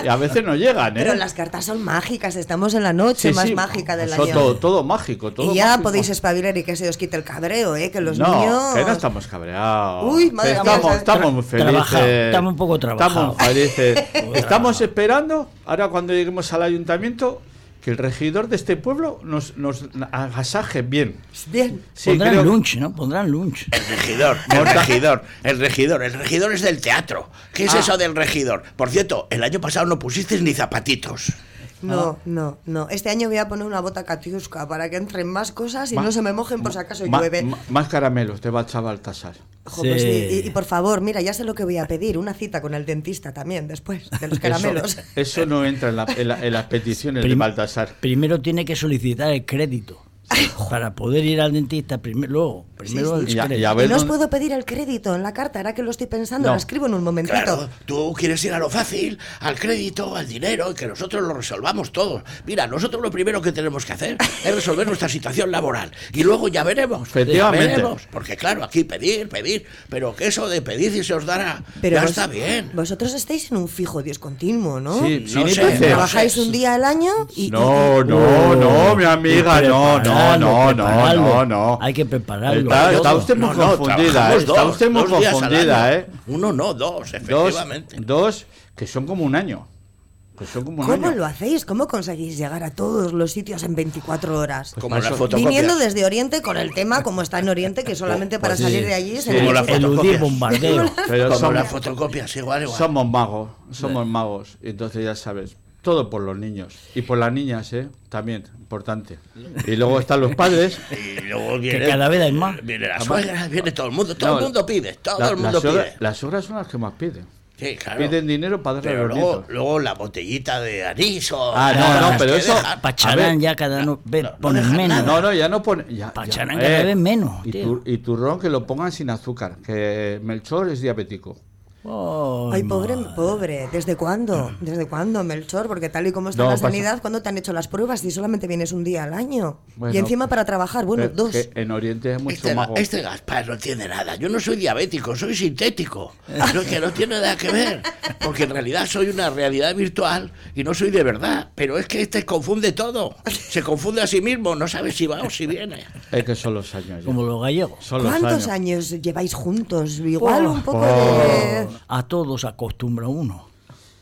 Speaker 10: Y a veces no llegan, ¿eh?
Speaker 1: Pero las cartas son mágicas, estamos en la noche
Speaker 10: Sí,
Speaker 1: más
Speaker 10: sí,
Speaker 1: mágica del año.
Speaker 10: Todo, todo mágico, todo
Speaker 1: y ya
Speaker 10: mágico.
Speaker 1: podéis espabilar y que se os quite el cabreo, ¿eh? Que los
Speaker 10: no,
Speaker 1: niños...
Speaker 10: que no estamos cabreados.
Speaker 1: Uy, madre
Speaker 10: estamos,
Speaker 1: mía.
Speaker 10: estamos muy felices.
Speaker 11: trabajado, estamos un poco trabajados.
Speaker 10: Estamos felices. estamos esperando, ahora cuando lleguemos al ayuntamiento, que el regidor de este pueblo nos, nos agasaje bien.
Speaker 1: Bien.
Speaker 10: Sí,
Speaker 11: Pondrán
Speaker 10: creo-
Speaker 11: lunch, ¿no? Pondrán lunch.
Speaker 9: El regidor, el regidor, el regidor, el regidor es del teatro. ¿Qué es
Speaker 10: Ah.
Speaker 9: eso del regidor? Por cierto, el año pasado no pusiste ni zapatitos.
Speaker 1: No, no, no. Este año voy a poner una bota catiusca para que entren más cosas y
Speaker 10: Ma-
Speaker 1: no se me mojen por si acaso llueve.
Speaker 10: más caramelos te va a echar Baltasar.
Speaker 1: Jo, pues
Speaker 11: Sí.
Speaker 1: Y, y por favor, mira, ya sé lo que voy a pedir. Una cita con el dentista también, después, de los caramelos.
Speaker 10: Eso, eso no entra en, la- en la- en las peticiones de Baltasar.
Speaker 11: Primero tiene que solicitar el crédito. Para poder ir al dentista, primero, luego, primero
Speaker 1: Sí,
Speaker 11: el
Speaker 10: sí. Ya
Speaker 1: Y no os puedo pedir el crédito en la carta, ahora que lo estoy pensando,
Speaker 10: No.
Speaker 1: lo escribo en un momentito.
Speaker 9: Claro, tú quieres ir a lo fácil, al crédito, al dinero, y que nosotros lo resolvamos todo. Mira, nosotros lo primero que tenemos que hacer es resolver nuestra situación laboral. Y luego ya veremos. Ya
Speaker 10: Efectivamente.
Speaker 9: veremos. Porque claro, aquí pedir, pedir, pero que eso de pedir y se os dará,
Speaker 1: Pero
Speaker 9: ya
Speaker 1: vos-
Speaker 9: está bien.
Speaker 1: Vosotros estáis en un fijo discontinuo, ¿no?
Speaker 10: Sí,
Speaker 9: No sé, no
Speaker 1: Trabajáis
Speaker 9: sé.
Speaker 1: un día al año y...
Speaker 10: No, no, no, mi amiga, no, no,
Speaker 11: prepararlo,
Speaker 10: no, no,
Speaker 11: prepararlo.
Speaker 10: no, no.
Speaker 11: Hay que prepararlo.
Speaker 10: Está, está usted muy
Speaker 9: No,
Speaker 10: confundida, ¿eh? está usted muy confundida. ¿eh?
Speaker 9: Uno no, dos, efectivamente.
Speaker 10: dos que son como un año. Que son como un
Speaker 1: ¿Cómo
Speaker 10: año.
Speaker 1: lo hacéis? ¿Cómo conseguís llegar a todos los sitios en 24 horas?
Speaker 9: Como
Speaker 10: eso-
Speaker 9: fotocopia.
Speaker 1: Viniendo desde Oriente con el tema como está en Oriente, que solamente para
Speaker 11: sí,
Speaker 1: salir de allí se
Speaker 10: sí.
Speaker 9: Como la.
Speaker 11: Eludir bombardeo.
Speaker 10: Pero
Speaker 9: Como
Speaker 10: somos,
Speaker 9: las fotocopias, igual, igual.
Speaker 10: somos magos, somos magos. Y entonces ya sabes, todo por los niños. Y por las niñas, ¿eh? También, importante. Y luego están los padres.
Speaker 9: Y luego viene,
Speaker 11: Que cada vez hay más.
Speaker 9: Viene la suegra, viene todo el mundo, todo
Speaker 10: No,
Speaker 9: el mundo pide, todo
Speaker 10: La-
Speaker 9: el mundo pide.
Speaker 10: las obras son las que más piden.
Speaker 9: Sí, claro.
Speaker 10: Piden dinero para darle a
Speaker 9: Pero
Speaker 10: los
Speaker 9: luego,
Speaker 10: nietos.
Speaker 9: luego la botellita de anís o...
Speaker 10: Ah, no, no, pero eso-.
Speaker 11: Pacharán
Speaker 10: A
Speaker 11: ya cada no, ve,
Speaker 9: no,
Speaker 11: ponen menos.
Speaker 10: No, no, ya no pone. Ya,
Speaker 11: Pacharán
Speaker 10: ya,
Speaker 11: cada vez menos,
Speaker 10: Y, tur- y turrón que lo pongan sin azúcar, que Melchor es diabético.
Speaker 1: Ay, pobre, pobre. ¿Desde cuándo? ¿Desde cuándo, Melchor? Porque tal y como está
Speaker 10: No,
Speaker 1: la
Speaker 10: pasa-
Speaker 1: sanidad, ¿cuándo te han hecho las pruebas si solamente vienes un día al año?
Speaker 10: Bueno,
Speaker 1: y encima para trabajar, bueno, dos.
Speaker 10: que en Oriente es mucho
Speaker 9: Este,
Speaker 10: mago.
Speaker 9: este Gaspar no entiende nada. Yo no soy diabético, soy sintético. No, que no tiene nada que ver. Porque en realidad soy una realidad virtual y no soy de verdad. Pero es que este confunde todo. Se confunde a sí mismo, no sabe si va o si viene.
Speaker 10: Es que son los años. ya.
Speaker 11: Como los gallegos.
Speaker 10: Son los
Speaker 1: ¿Cuántos
Speaker 10: años.
Speaker 1: años lleváis juntos? Igual
Speaker 11: Oh,
Speaker 1: un poco de...
Speaker 11: A todos acostumbra uno.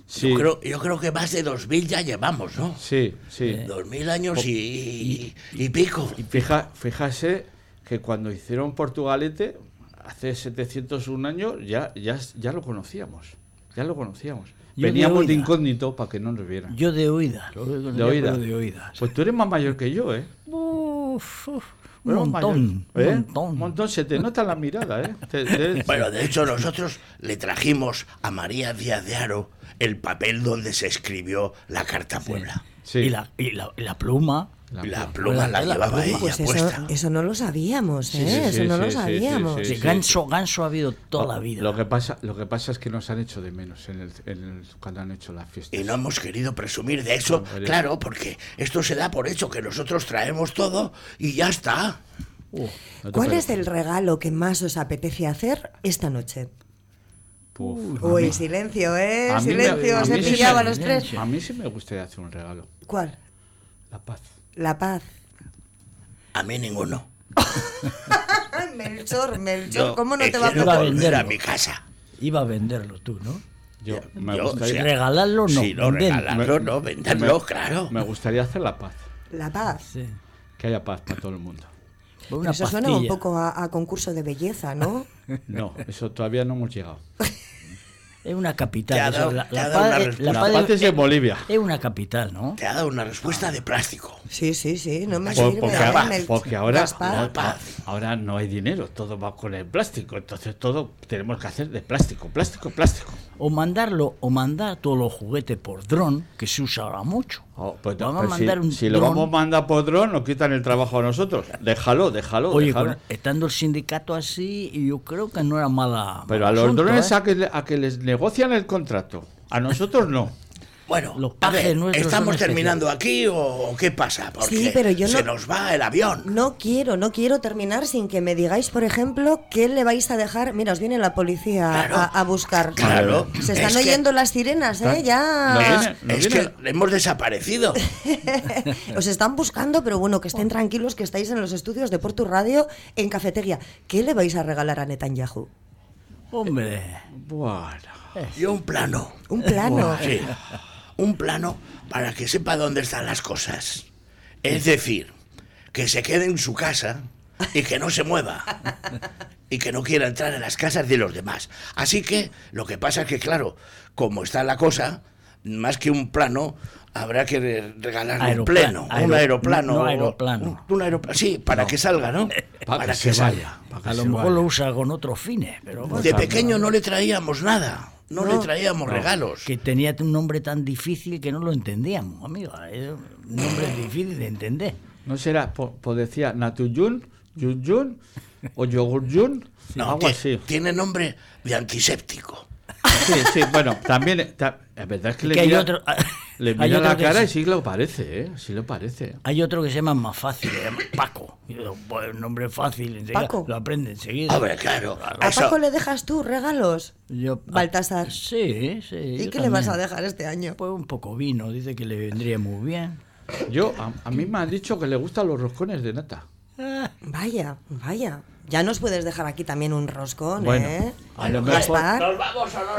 Speaker 10: Sí,
Speaker 9: Yo, creo, yo creo que más de 2000 ya llevamos, ¿no?
Speaker 10: sí, sí.
Speaker 9: 2000 años y, y- y pico.
Speaker 10: Y fija, fíjase que cuando hicieron Portugalete, hace 701 años, ya, ya, ya lo conocíamos. Ya lo conocíamos.
Speaker 11: Yo de
Speaker 10: Veníamos de,
Speaker 11: oídas.
Speaker 10: incógnito para que no nos vieran.
Speaker 11: Yo de oídas.
Speaker 10: de
Speaker 11: pero de oídas.
Speaker 10: Pues tú eres más mayor que yo, ¿eh?
Speaker 11: Uf, uf, un
Speaker 10: Eres
Speaker 11: montón.
Speaker 10: ¿eh?
Speaker 11: Un montón.
Speaker 10: Un montón. Se te nota la mirada, ¿eh? Te- te-
Speaker 9: Bueno, de hecho nosotros le trajimos a María Díaz de Aro el papel donde se escribió la Carta a Puebla.
Speaker 10: sí.
Speaker 11: Y, la, y, la, y la pluma.
Speaker 9: La pluma la llevaba ella
Speaker 1: Pues eso,
Speaker 9: puesta.
Speaker 1: eso no lo sabíamos,
Speaker 10: Sí,
Speaker 1: ¿eh?
Speaker 10: sí,
Speaker 1: eso no
Speaker 10: sí,
Speaker 1: lo sabíamos.
Speaker 10: sí,
Speaker 11: Sí,
Speaker 10: sí.
Speaker 11: ganso, ganso ha habido toda la vida.
Speaker 10: Lo que pasa, lo que pasa es que nos han hecho de menos en el, en el- cuando han hecho la fiesta.
Speaker 9: Y no hemos querido presumir de eso,
Speaker 10: No,
Speaker 9: claro, porque esto se da por hecho que nosotros traemos todo y ya está.
Speaker 10: Uh, no
Speaker 1: ¿Cuál es el regalo que más os apetece hacer esta noche?
Speaker 10: Puf, a
Speaker 1: Uy,
Speaker 10: mí-
Speaker 1: silencio, ¿eh?
Speaker 10: me-
Speaker 1: Silencio,
Speaker 10: me-
Speaker 1: a los tres.
Speaker 10: A mí sí me gustaría hacer un regalo.
Speaker 1: ¿Cuál?
Speaker 10: La paz.
Speaker 1: La paz.
Speaker 9: A mí ninguno.
Speaker 1: Melchor, Melchor,
Speaker 9: Yo
Speaker 1: ¿cómo no te va a
Speaker 11: Iba a
Speaker 9: volver a
Speaker 11: venderlo.
Speaker 9: mi casa.
Speaker 11: Iba a venderlo tú, ¿no?
Speaker 10: Yo, me
Speaker 9: Yo,
Speaker 10: gustaría,
Speaker 9: o sea,
Speaker 11: Regalarlo no,
Speaker 9: Sí, no,
Speaker 11: venderlo.
Speaker 9: regalarlo, no, venderlo,
Speaker 10: me-
Speaker 9: claro.
Speaker 10: Me gustaría hacer la paz.
Speaker 1: La paz.
Speaker 11: Sí.
Speaker 10: Que haya paz para todo el mundo.
Speaker 11: Una
Speaker 1: Eso suena un poco a, a concurso de belleza, ¿no?
Speaker 10: No, eso todavía no hemos llegado.
Speaker 11: Es una capital.
Speaker 9: Te ha
Speaker 11: eso,
Speaker 9: dado-
Speaker 11: la,
Speaker 9: te
Speaker 11: la
Speaker 9: ha dado
Speaker 11: paz,
Speaker 9: una
Speaker 11: es-
Speaker 9: respuesta.
Speaker 10: La
Speaker 11: paz
Speaker 10: paz es
Speaker 11: es,
Speaker 10: en Bolivia.
Speaker 11: es una capital, ¿no?
Speaker 9: Te ha dado una respuesta de plástico.
Speaker 1: Sí, sí, sí, no me
Speaker 10: Por-
Speaker 1: sirve.
Speaker 10: porque,
Speaker 1: ¿eh,
Speaker 10: ahora, porque ahora, no hay dinero, todo va con el plástico, entonces todo tenemos que hacer de plástico, plástico, plástico.
Speaker 11: O mandarlo, o mandar todos los juguetes por dron, que se usa ahora mucho.
Speaker 10: Oh, pues,
Speaker 11: Vamos a
Speaker 10: pues si-
Speaker 11: mandar un
Speaker 10: si, lo vamos a mandar por dron, nos quitan el trabajo a nosotros. Déjalo, déjalo,
Speaker 11: Oye,
Speaker 10: déjalo.
Speaker 11: con- estando el sindicato así, yo creo que no era mala.
Speaker 10: Pero a los
Speaker 11: asunto,
Speaker 10: drones
Speaker 11: ¿eh?
Speaker 10: a, que, a que les negocian el contrato. A nosotros no.
Speaker 9: Bueno,
Speaker 11: Los pajes
Speaker 9: ver,
Speaker 11: nuestros
Speaker 9: ¿estamos terminando aquí o, o qué pasa? Porque
Speaker 1: Sí, pero yo
Speaker 9: se
Speaker 1: no-
Speaker 9: nos va el avión.
Speaker 1: No quiero, no quiero terminar sin que me digáis, por ejemplo, qué le vais a dejar. Mira, os viene la policía
Speaker 9: Claro.
Speaker 1: a, a buscar.
Speaker 9: Claro.
Speaker 1: Se están
Speaker 9: Es que-
Speaker 1: oyendo las sirenas, ¿eh?
Speaker 10: No
Speaker 1: Ya.
Speaker 10: no
Speaker 9: Es
Speaker 10: viene-
Speaker 9: que hemos desaparecido.
Speaker 1: Os están buscando, pero bueno, que estén tranquilos que estáis en los estudios de Portu Radio en Cafetería. ¿Qué le vais a regalar a Netanyahu?
Speaker 11: Hombre,
Speaker 10: Bueno.
Speaker 9: Yo un plano.
Speaker 1: Un plano.
Speaker 9: Sí. Un plano para que sepa dónde están las cosas. Es decir, que se quede en su casa y que no se mueva. Y que no quiera entrar en las casas de los demás. Así que lo que pasa es que, claro, como está la cosa, más que un plano, habrá que re- regalarle un
Speaker 11: Aeroplano,
Speaker 9: pleno, un
Speaker 11: aero-
Speaker 9: aeroplano.
Speaker 11: no aeroplano.
Speaker 9: Un, un aeroplano, sí, para que salga, ¿no?
Speaker 10: Para, que, se vaya. para que
Speaker 11: a lo mejor
Speaker 10: vaya.
Speaker 11: lo usa con otros fines, pero
Speaker 9: De pequeño no le traíamos nada, no, le
Speaker 1: No.
Speaker 9: traíamos regalos.
Speaker 11: que tenía un nombre tan difícil que no lo entendíamos, amiga. Era un nombre difícil de entender.
Speaker 10: No será, pues decía Natuyun, Yun o Yogurjun,
Speaker 9: No,
Speaker 10: algo así.
Speaker 9: Tiene nombre de antiséptico.
Speaker 10: Sí, sí, bueno, también. ta- La verdad es que le
Speaker 11: Que hay
Speaker 10: mira,
Speaker 11: otro-
Speaker 10: le
Speaker 11: hay
Speaker 10: mira
Speaker 11: otro
Speaker 10: la cara y sí lo parece, ¿eh? Sí lo parece.
Speaker 11: Hay otro que se llama más fácil, se llama Paco. Yo, pues, un nombre fácil, enseguida,
Speaker 1: Paco.
Speaker 11: lo aprende enseguida.
Speaker 9: Hombre, claro.
Speaker 1: ¿A
Speaker 9: eso-
Speaker 1: Paco le dejas tú regalos?
Speaker 11: Yo-
Speaker 1: Baltasar.
Speaker 11: Sí, sí.
Speaker 1: ¿Y qué le vas a
Speaker 11: también.
Speaker 1: dejar este año?
Speaker 11: Pues un poco vino, dice que le vendría muy bien.
Speaker 10: Yo, a, a mí me han dicho que le gustan los roscones de nata.
Speaker 1: Vaya, vaya. Ya nos puedes dejar aquí también un roscón,
Speaker 10: Bueno,
Speaker 1: ¿eh?
Speaker 10: a lo mejor-
Speaker 1: Gaspar.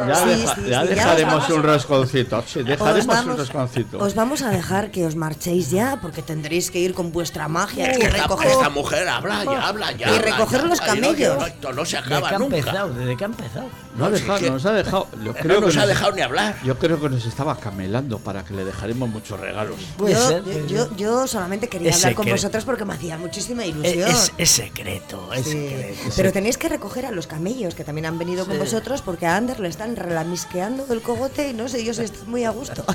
Speaker 10: Ya,
Speaker 1: Sí,
Speaker 10: deja-
Speaker 1: sí,
Speaker 10: ya
Speaker 1: sí, ya
Speaker 10: dejaremos
Speaker 1: os-
Speaker 10: un rosconcito. Sí,
Speaker 1: Os
Speaker 10: dejaremos un
Speaker 1: vamos,
Speaker 10: rosconcito.
Speaker 1: os vamos a dejar que os marchéis ya porque tendréis que ir con vuestra magia y
Speaker 9: esta,
Speaker 1: recoger,
Speaker 9: esta mujer habla, ya habla, ya
Speaker 1: Y recoger
Speaker 9: ya
Speaker 1: los camellos.
Speaker 9: no, esto no se
Speaker 11: ¿Desde
Speaker 9: acaba nunca.
Speaker 11: empezado? ¿Desde que ha empezado?
Speaker 10: No, ha
Speaker 9: sí
Speaker 10: dejado,
Speaker 9: que-
Speaker 10: nos ha dejado. Yo
Speaker 9: No nos
Speaker 10: que
Speaker 9: ha dejado ni hablar.
Speaker 10: Yo creo que nos estaba camelando para que le dejaremos muchos regalos.
Speaker 11: Puede
Speaker 1: yo,
Speaker 11: ser.
Speaker 1: yo- yo, solamente quería
Speaker 11: Es
Speaker 1: hablar con vosotros porque me hacía muchísima ilusión.
Speaker 11: es- es secreto, es
Speaker 1: Sí. Pero tenéis que recoger a los camellos que también han venido con vosotros porque a Ander le están relamisqueando el cogote y no sé yo si está muy a gusto.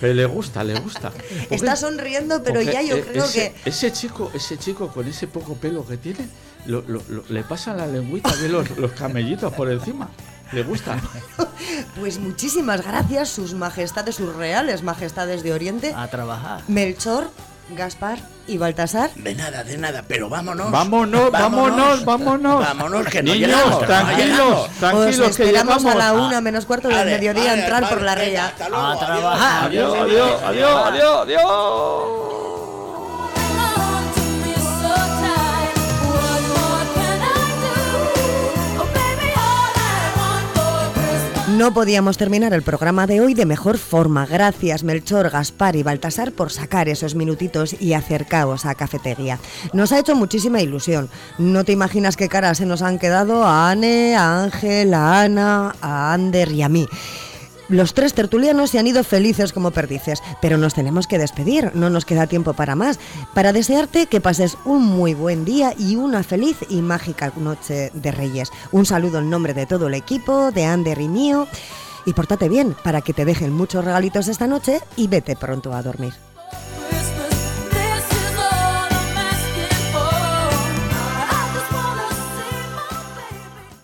Speaker 10: Pero le gusta, le gusta. Porque-
Speaker 1: Está sonriendo, pero ya yo
Speaker 10: eh,
Speaker 1: creo
Speaker 10: ese,
Speaker 1: que
Speaker 10: Ese chico, ese chico con ese poco pelo que tiene, lo- lo- lo- le pasan la lengüita de los, los camellitos por encima. Le gusta.
Speaker 1: Pues muchísimas gracias, sus majestades, sus reales majestades de Oriente,
Speaker 11: A trabajar.
Speaker 1: Melchor, Gaspar y Baltasar.
Speaker 9: De nada, de nada, pero vámonos.
Speaker 10: Vámonos, vámonos, vámonos.
Speaker 9: Vámonos, que no
Speaker 10: Niños,
Speaker 9: llegamos, no
Speaker 10: tranquilos,
Speaker 9: llegamos.
Speaker 10: tranquilos,
Speaker 1: Os
Speaker 10: que
Speaker 1: esperamos
Speaker 10: llegamos.
Speaker 1: a la una menos cuarto del
Speaker 9: Vale,
Speaker 1: mediodía
Speaker 9: vale,
Speaker 1: entrar por la
Speaker 9: venga,
Speaker 1: reya.
Speaker 9: hasta luego,
Speaker 11: A
Speaker 9: adiós.
Speaker 10: Adiós, adiós, adiós, adiós, adiós.
Speaker 1: No podíamos terminar el programa de hoy de mejor forma. Gracias Melchor, Gaspar y Baltasar por sacar esos minutitos y acercaos a Cafetería. Nos ha hecho muchísima ilusión. No te imaginas qué caras se nos han quedado a Anne, a Ángel, a Ana, a Ander y a mí. Los tres tertulianos se han ido felices como perdices, pero nos tenemos que despedir, no nos queda tiempo para más, para desearte que pases un muy buen día y una feliz y mágica noche de Reyes. Un saludo en nombre de todo el equipo, de Ander y mío, y pórtate bien para que te dejen muchos regalitos esta noche y vete pronto a dormir.